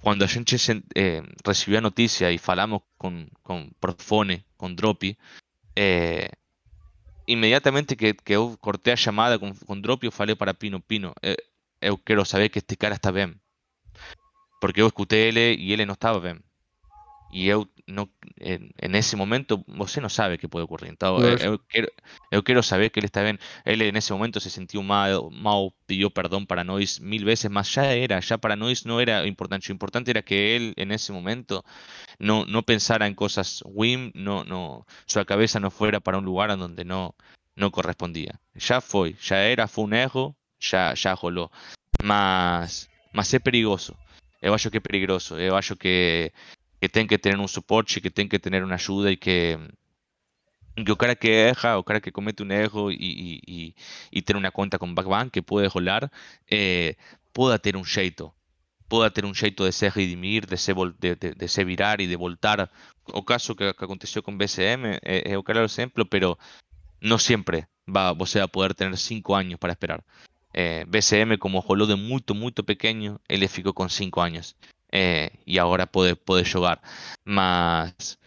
quando a gente eh, recebeu a notícia e falamos com com Profone, com Dropi, eh, imediatamente que, que eu cortei a chamada com, com Dropi, eu falei para Pino, Pino, eh, eu quero saber que este cara está bem. Porque eu escutei ele e ele não estava bem. E eu não, em esse momento você não sabe o que pode ocorrer. Então eu, Lógico. eu quero eu quero saber que ele está bem. Ele nesse momento se sentiu mal, mal pediu perdão para nós mil vezes, mas já era, já para nós não era importante. O importante era que ele nesse momento não não pensara em coisas ruins, não não sua cabeça não fuera para um lugar onde não não correspondia. Já foi, já era, foi um erro, já já rolou. Mas mas é perigoso. Eu acho que é perigoso. Eu acho que que tem que ter um suporte, que tem que ter uma ajuda e que que o cara que erra, o cara que comete un erro y, y, y, y tiene una conta con backban que puede rolar, eh, pueda ter um jeito. Pueda ter um jeito de se redimir, de se, vol- de, de, de se virar e de voltar. O caso que, que aconteceu com BCM é, é o claro exemplo, pero no siempre va, você vai poder tener 5 años para esperar. Eh, BCM, como rolou de muito, muito pequeño, ele ficou com 5 años. Eh, e agora pode, pode jogar. Mas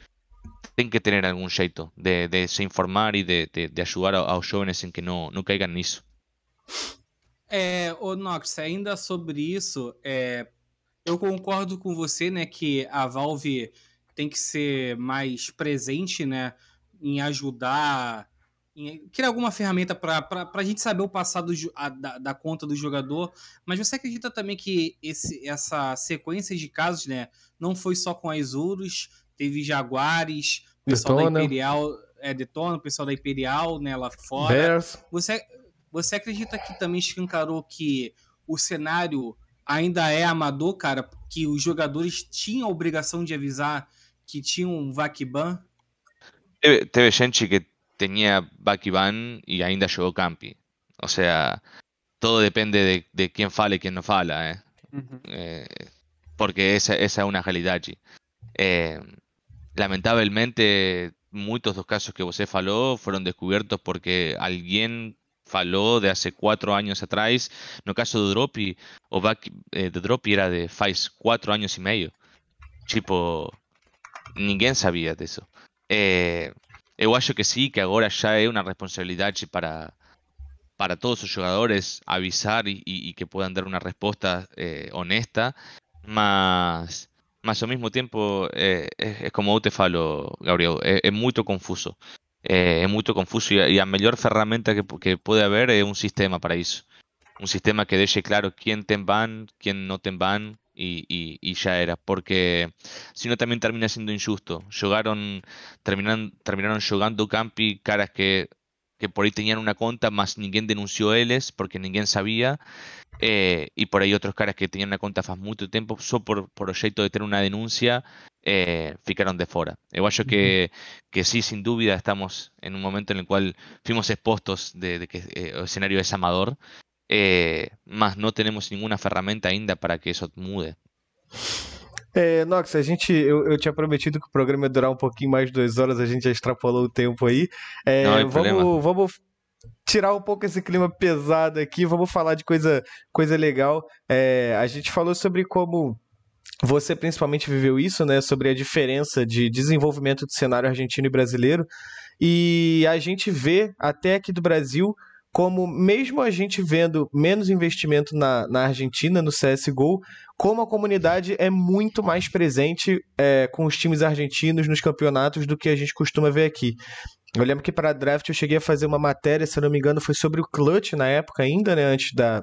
tem que ter algum jeito de, de se informar e de, de, de ajudar aos jovens em que não, não caigam nisso. É, ô Nox, ainda sobre isso, é, eu concordo com você, né, que a Valve tem que ser mais presente, né, em ajudar, criar alguma ferramenta para a gente saber o passado a- da, da conta do jogador. Mas você acredita também que esse, essa sequência de casos, né, não foi só com as Urus, teve Jaguares, pessoal Detona. da Imperial, é, Detona, o pessoal da Imperial, né, lá fora. Bears. Você, você acredita que também escancarou que o cenário ainda é amador, cara? Que os jogadores tinham a obrigação de avisar que tinha um Vakiban? Teve, teve gente que tenía Bakiban y ainda jugó Campi. O sea, todo depende de, de quién fala y quién no fala, ¿eh? Eh, porque esa, esa es una realidad. Eh, lamentavelmente, muchos dos casos que você falou fueron descubiertos porque alguien falou de hace cuatro años atrás. No caso de Dropi, o Baki, eh, de Dropi era de faz cuatro años y medio. Tipo, ninguém sabia disso. Eh, eu acho que sí, que agora já é uma responsabilidade para, para todos os jogadores avisar e que puedan dar uma resposta eh, honesta, mas, mas ao mesmo tempo é como te falo, Gabriel, é, é muito confuso. É, é muito confuso e a, e a melhor ferramenta que, que pode haver é um sistema para isso. Um sistema que deixe claro quem tem ban, quem não tem ban e já era, porque senão também termina sendo injusto. Jogaron terminaron, terminaron jugando Campi caras que, que por ahí tenían una conta, mas ninguém denunciou eles porque ninguém sabía. eh, y por ahí otros caras que tenían una conta faz muito tempo, só por, por o jeito de ter una denuncia, eh, ficaron de fora. Eu acho que, que sí, sin dúvida, estamos en un momento en el cual fuimos expostos de, de que eh, o escenario es amador, eh, mas no tenemos ninguna ferramenta ainda para que eso mude. É, Nox, a gente, eu, eu tinha prometido que o programa ia durar um pouquinho mais de duas horas, a gente já extrapolou o tempo aí. É, Não, problema. vamos, vamos tirar um pouco esse clima pesado aqui, vamos falar de coisa, coisa legal. É, a gente falou sobre como você principalmente viveu isso, né? Sobre a diferença de desenvolvimento do cenário argentino e brasileiro. E a gente vê até aqui do Brasil como, mesmo a gente vendo menos investimento na, na Argentina, no CSGO, como a comunidade é muito mais presente é, com os times argentinos nos campeonatos do que a gente costuma ver aqui. Eu lembro que para a draft eu cheguei a fazer uma matéria, se eu não me engano, foi sobre o Clutch na época ainda, né? Antes da,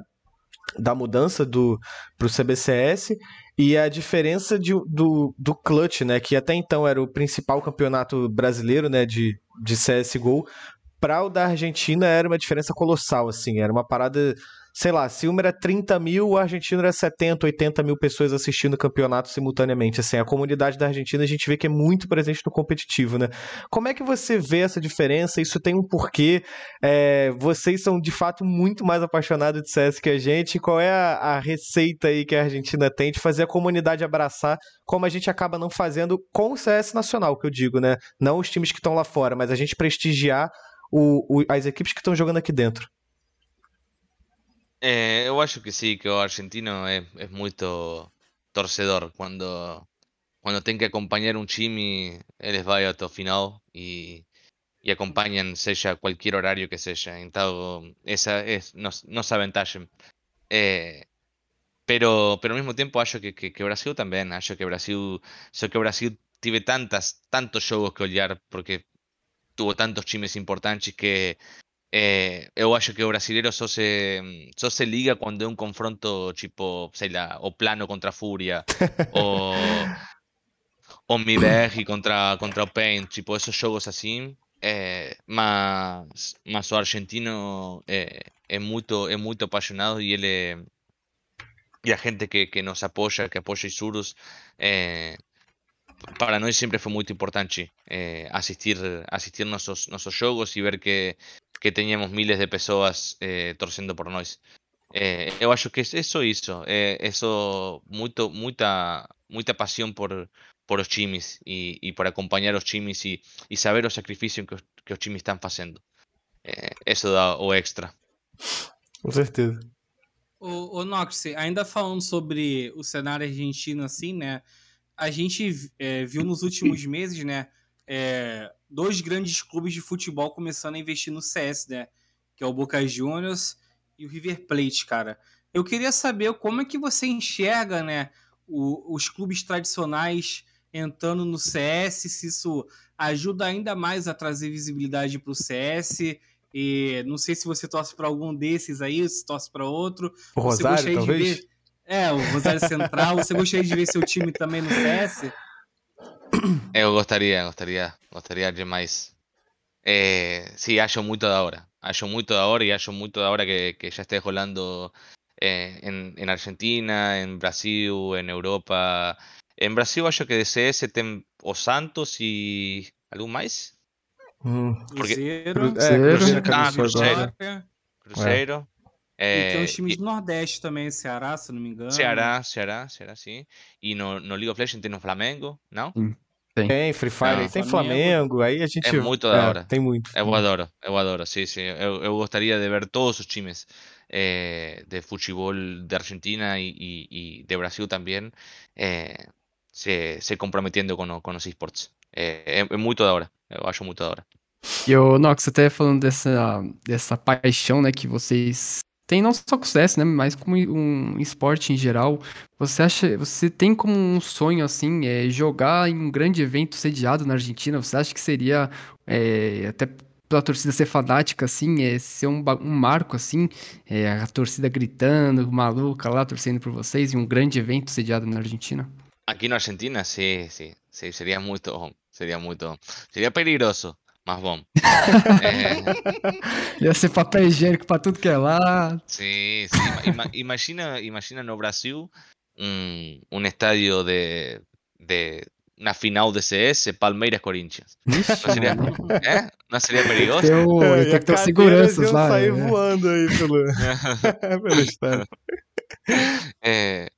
da mudança do para o CBCS e a diferença de, do, do Clutch, né? Que até então era o principal campeonato brasileiro, né? De, de CSGO. Para o da Argentina era uma diferença colossal, assim. Era uma parada, sei lá, se uma era 30 mil, o argentino era 70, 80 mil pessoas assistindo o campeonato simultaneamente. Assim, a comunidade da Argentina a gente vê que é muito presente no competitivo, né? Como é que você vê essa diferença? Isso tem um porquê? É, vocês são de fato muito mais apaixonados de CS que a gente. Qual é a, a receita aí que a Argentina tem de fazer a comunidade abraçar, como a gente acaba não fazendo com o CS nacional, que eu digo, né? Não os times que estão lá fora, mas a gente prestigiar o, o- as equipes que estão jogando aqui dentro. Eh, eu acho que sí, que o argentino es, es muito torcedor. Cuando, cuando ten que acompañar un time, eles vai até o final e, acompañan, seja cualquier horario que seja. Então, esa es nos, nosa vantagem. Eh, pero, pero ao mesmo tempo acho que, que, que Brasil tamén, acho que Brasil, só que o Brasil tive tantas, tantos xogos que olhar porque tuvo tantos times importantes que eh, eu acho que o brasileiro só se, só se liga quando é um confronto tipo, sei lá, o plano contra a Fúria ou o MIBR contra, contra o Paint, tipo, esos jogos assim. Eh, mas, mas o argentino eh, é muito é muito apaixonado e ele e a gente que, que nos apoia, que apoia Isurus, eh, para nós sempre foi muito importante eh, assistir assistir nossos nossos jogos e ver que que teníamos miles de pessoas eh, torcendo por nós. Eh, eu acho que é só isso, é, é só muito, muita, muita paixão por, por os times e, e por acompanhar os times e, e saber o sacrifício que os, que os times estão fazendo. É, isso dá o extra. Com certeza. Ô, ô Nox, ainda falando sobre o cenário argentino, assim, né? A gente é, viu nos últimos meses, né? É, dois grandes clubes de futebol começando a investir no CS, né? Que é o Boca Juniors e o River Plate, cara. Eu queria saber como é que você enxerga, né? O, os clubes tradicionais entrando no CS, se isso ajuda ainda mais a trazer visibilidade para o CS. E não sei se você torce para algum desses aí, se torce para outro. O Rosário, talvez? Ver... É, o Rosário Central. você gostaria de ver seu time também no CS? Eu gostaria, gostaria, gostaria demais. Eh, sí, acho muito da hora. Acho muito da hora e acho muito da hora que, que já esteja rolando eh, en, en Argentina, en Brasil, en Europa. En Brasil acho que de CS tem o Santos e algum mais? Hum, Porque- Cruzeiro. Cru- é, Cruzeiro. Cruzeiro, Ah, Cruzeiro. Cruzeiro. Cruzeiro. E tem os times e- do Nordeste também, Ceará, se não me engano. Ceará, Ceará, Ceará, sim. E no, no League of Legends tem o Flamengo, não? Tem Free Fire, Não. tem Flamengo. Flamengo, aí a gente. É muito da hora. Tem muito. Eu adoro, eu adoro, sim, sim. Eu, eu gostaria de ver todos os times eh, de futebol de Argentina e, e- e de Brasil também eh, se, se comprometendo com, com os esportes. Eh, é, é muito da hora, eu acho muito da hora. E o Nox, até falando dessa, dessa paixão, né, que vocês têm não só com CS, né, mas como um esporte em geral, você acha, você tem como um sonho, assim, é, jogar em um grande evento sediado na Argentina? Você acha que seria, é, até pela torcida ser fanática, assim, é, ser um, um marco, assim, é, a torcida gritando, maluca lá, torcendo por vocês, em um grande evento sediado na Argentina? Aqui na Argentina, sim, sim, sim, seria muito seria muito. Seria perigoso, mas bom. Eh, Ia ser papel higiênico pra tudo que é lá. Sí, sí. ima- ima- imagina, imagina no Brasil un, un estadio de, de una final de CS, Palmeiras Corinthians. Vixe, Não seria, é? Não seria perigoso? Tem, o, É, e tem a que ter seguranças lá. sair né? voando aí pelo, pelo estádio. Eh,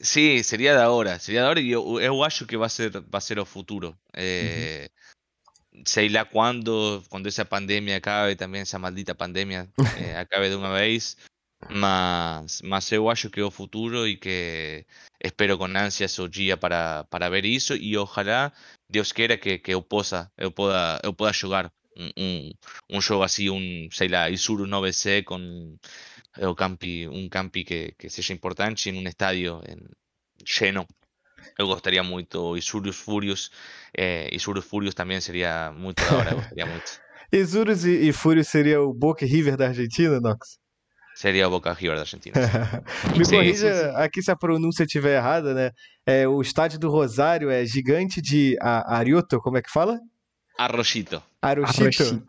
sí, sería de ahora, sería de ahora y yo, eu acho que va a ser, va a ser o futuro. Eh, se irá cuando, cuando esa pandemia acabe, también esa maldita pandemia eh, acabe de una vez. Mas, mas eu acho que o futuro y que espero con ansias o día para, para ver eso y ojalá Dios quiera que, que eu pueda, eu pueda jugar un, un, un juego así, un, sei lá, Isuru 9C con eh, o campi, un campi que, que sea importante en un estadio en, lleno. Eu gostaria muito, Isurus Furious, eh, Isurus Furious também seria muito da hora, eu gostaria muito. Isurus e, e Fúrios seria o Boca River da Argentina, Nox? Seria o Boca River da Argentina. Me Sim, corrija sim, sim. aqui se a pronúncia estiver errada, né? É, o estádio do Rosário é gigante de a- Arioto, como é que fala? Arrochito. Arrochito.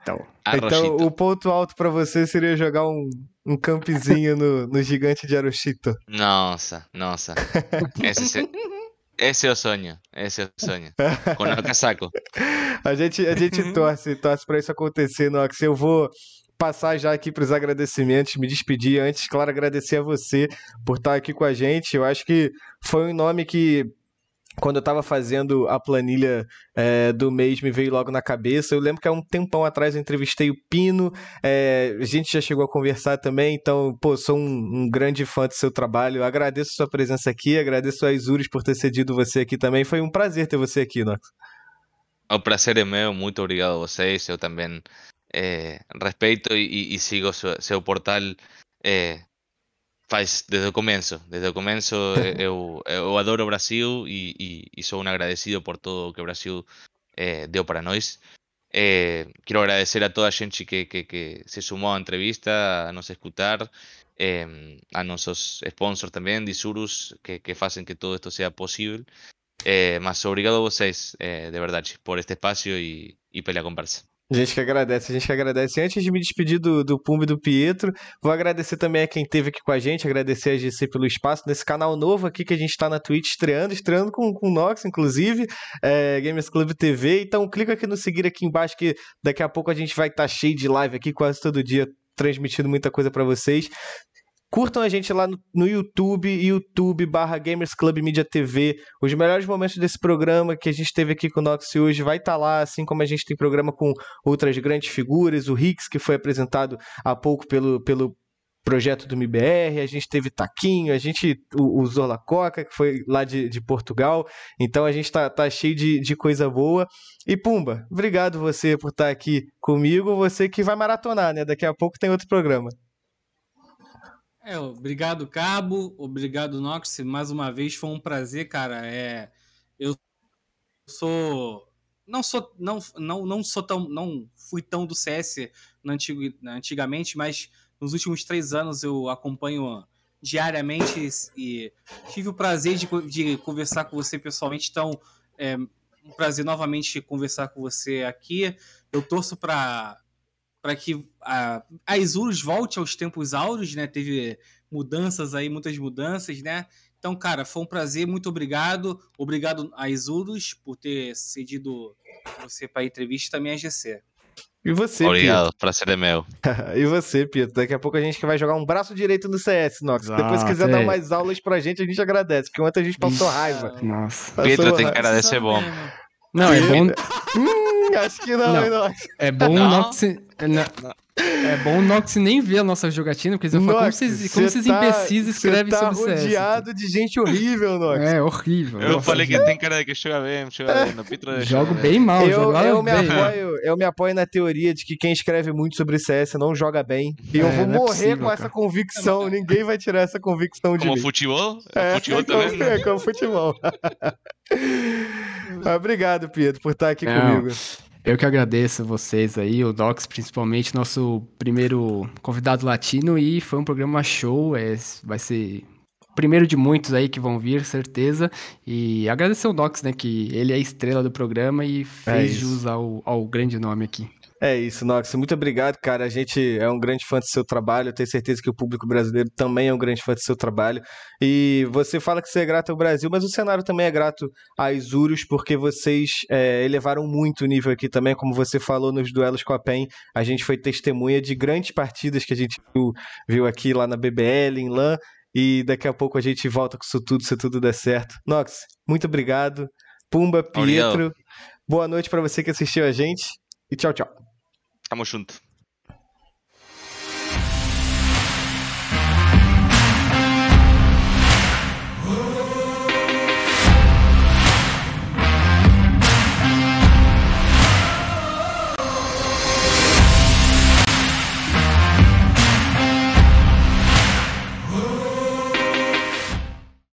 Então, o ponto alto pra você seria jogar um, um campzinho no, no gigante de Arochito. Nossa, nossa. Esse, se- esse é o sonho. Esse é o sonho. Com o casaco. A gente, a gente torce, torce pra isso acontecer, Nox. Eu vou passar já aqui pros agradecimentos, me despedir antes, claro, agradecer a você por estar aqui com a gente. Eu acho que foi um nome que quando eu tava fazendo a planilha é, do mês, me veio logo na cabeça. Eu lembro que há um tempão atrás eu entrevistei o Pino, é, a gente já chegou a conversar também, então, pô, sou um, um grande fã do seu trabalho. Agradeço a sua presença aqui, agradeço a Isurus por ter cedido você aqui também. Foi um prazer ter você aqui, Nox. O prazer é meu, muito obrigado a vocês. Eu também eh, respeito e, e- sigo seu, seu portal eh, faz desde o começo. Desde o começo eh, eu, eu adoro o Brasil e, e, e sou um agradecido por tudo que o Brasil eh, deu para nós. Eh, quero agradecer a toda a gente que, que, que se sumou à entrevista, a nos escutar, eh, a nossos sponsors também, de Surus, que, que fazem que todo esto seja possível. Eh, mas obrigado a vocês, eh, de verdade, por este espaço e, e pela conversa. A gente que agradece, a gente que agradece. Antes de me despedir do, do Pumba e do Pietro, vou agradecer também a quem esteve aqui com a gente, agradecer a GC pelo espaço nesse canal novo aqui que a gente está na Twitch estreando, estreando com, com o Nox, inclusive, é, Gamers Club TV. Então clica aqui no seguir aqui embaixo que daqui a pouco a gente vai estar tá cheio de live aqui quase todo dia, transmitindo muita coisa para vocês. Curtam a gente lá no, no YouTube, YouTube barra Gamers Club Media TV. Os melhores momentos desse programa que a gente teve aqui com o Nox hoje vai estar tá lá, assim como a gente tem programa com outras grandes figuras, o Rix, que foi apresentado há pouco pelo, pelo projeto do MBR, a gente teve Taquinho, a gente, o, o Coca, que foi lá de, de Portugal, então a gente tá, tá cheio de, de coisa boa. E Pumba, obrigado você por estar aqui comigo, você que vai maratonar, né? Daqui a pouco tem outro programa. É, obrigado, Cabo. Obrigado, Nox. Mais uma vez foi um prazer, cara. É, eu sou não sou não, não, não sou tão não fui tão do CS antigo, antigamente, mas nos últimos três anos eu acompanho diariamente e tive o prazer de, de conversar com você pessoalmente. Então, é um prazer novamente conversar com você aqui. Eu torço para para que a, a Isurus volte aos tempos áureos, né? Teve mudanças aí, muitas mudanças, né? Então, cara, foi um prazer, muito obrigado. Obrigado a Isurus por ter cedido você para a entrevista também a GC. E você, Obrigado, Pietro? prazer é meu. e você, Pietro? Daqui a pouco a gente vai jogar um braço direito no CS, Nox. Ah, Depois, se quiser dar mais aulas pra gente, a gente agradece, porque ontem a gente passou raiva. Nossa. Passou Pietro tem cara de ser bom. Não, é bom. hum, acho que não, não. É bom o Nox. Não. É bom o Nox nem ver a nossa jogatina, porque eles vão falar como vocês, como vocês tá, imbecis escrevem tá sobre CS. rodeado de gente horrível, Nox. É, horrível. Eu nossa, falei que tem cara que joga bem, joga bem. No Pitra jogo bem mal, eu, eu, me bem. Apoio, eu me apoio na teoria de que quem escreve muito sobre CS não joga bem. E é, eu vou é morrer possível, com cara. essa convicção. Ninguém vai tirar essa convicção de como mim. Futebol? É, futebol? também? É, como futebol. Obrigado, Pedro, por estar aqui não. comigo. Eu que agradeço vocês aí, o Docs, principalmente, nosso primeiro convidado latino, e foi um programa show, é, vai ser o primeiro de muitos aí que vão vir, certeza. E agradecer o Docs, né, que ele é a estrela do programa e fez é jus ao, ao grande nome aqui. É isso, Nox. Muito obrigado, cara. A gente é um grande fã do seu trabalho. Eu tenho certeza que o público brasileiro também é um grande fã do seu trabalho. E você fala que você é grato ao Brasil, mas o cenário também é grato a Isurus, porque vocês é, elevaram muito o nível aqui também. Como você falou nos duelos com a PEN, a gente foi testemunha de grandes partidas que a gente viu, viu aqui lá na BBL, em LAN. E daqui a pouco a gente volta com isso tudo, se tudo der certo. Nox, muito obrigado. Pumba, Pietro. Boa noite para você que assistiu a gente. E tchau, tchau. Tamo junto.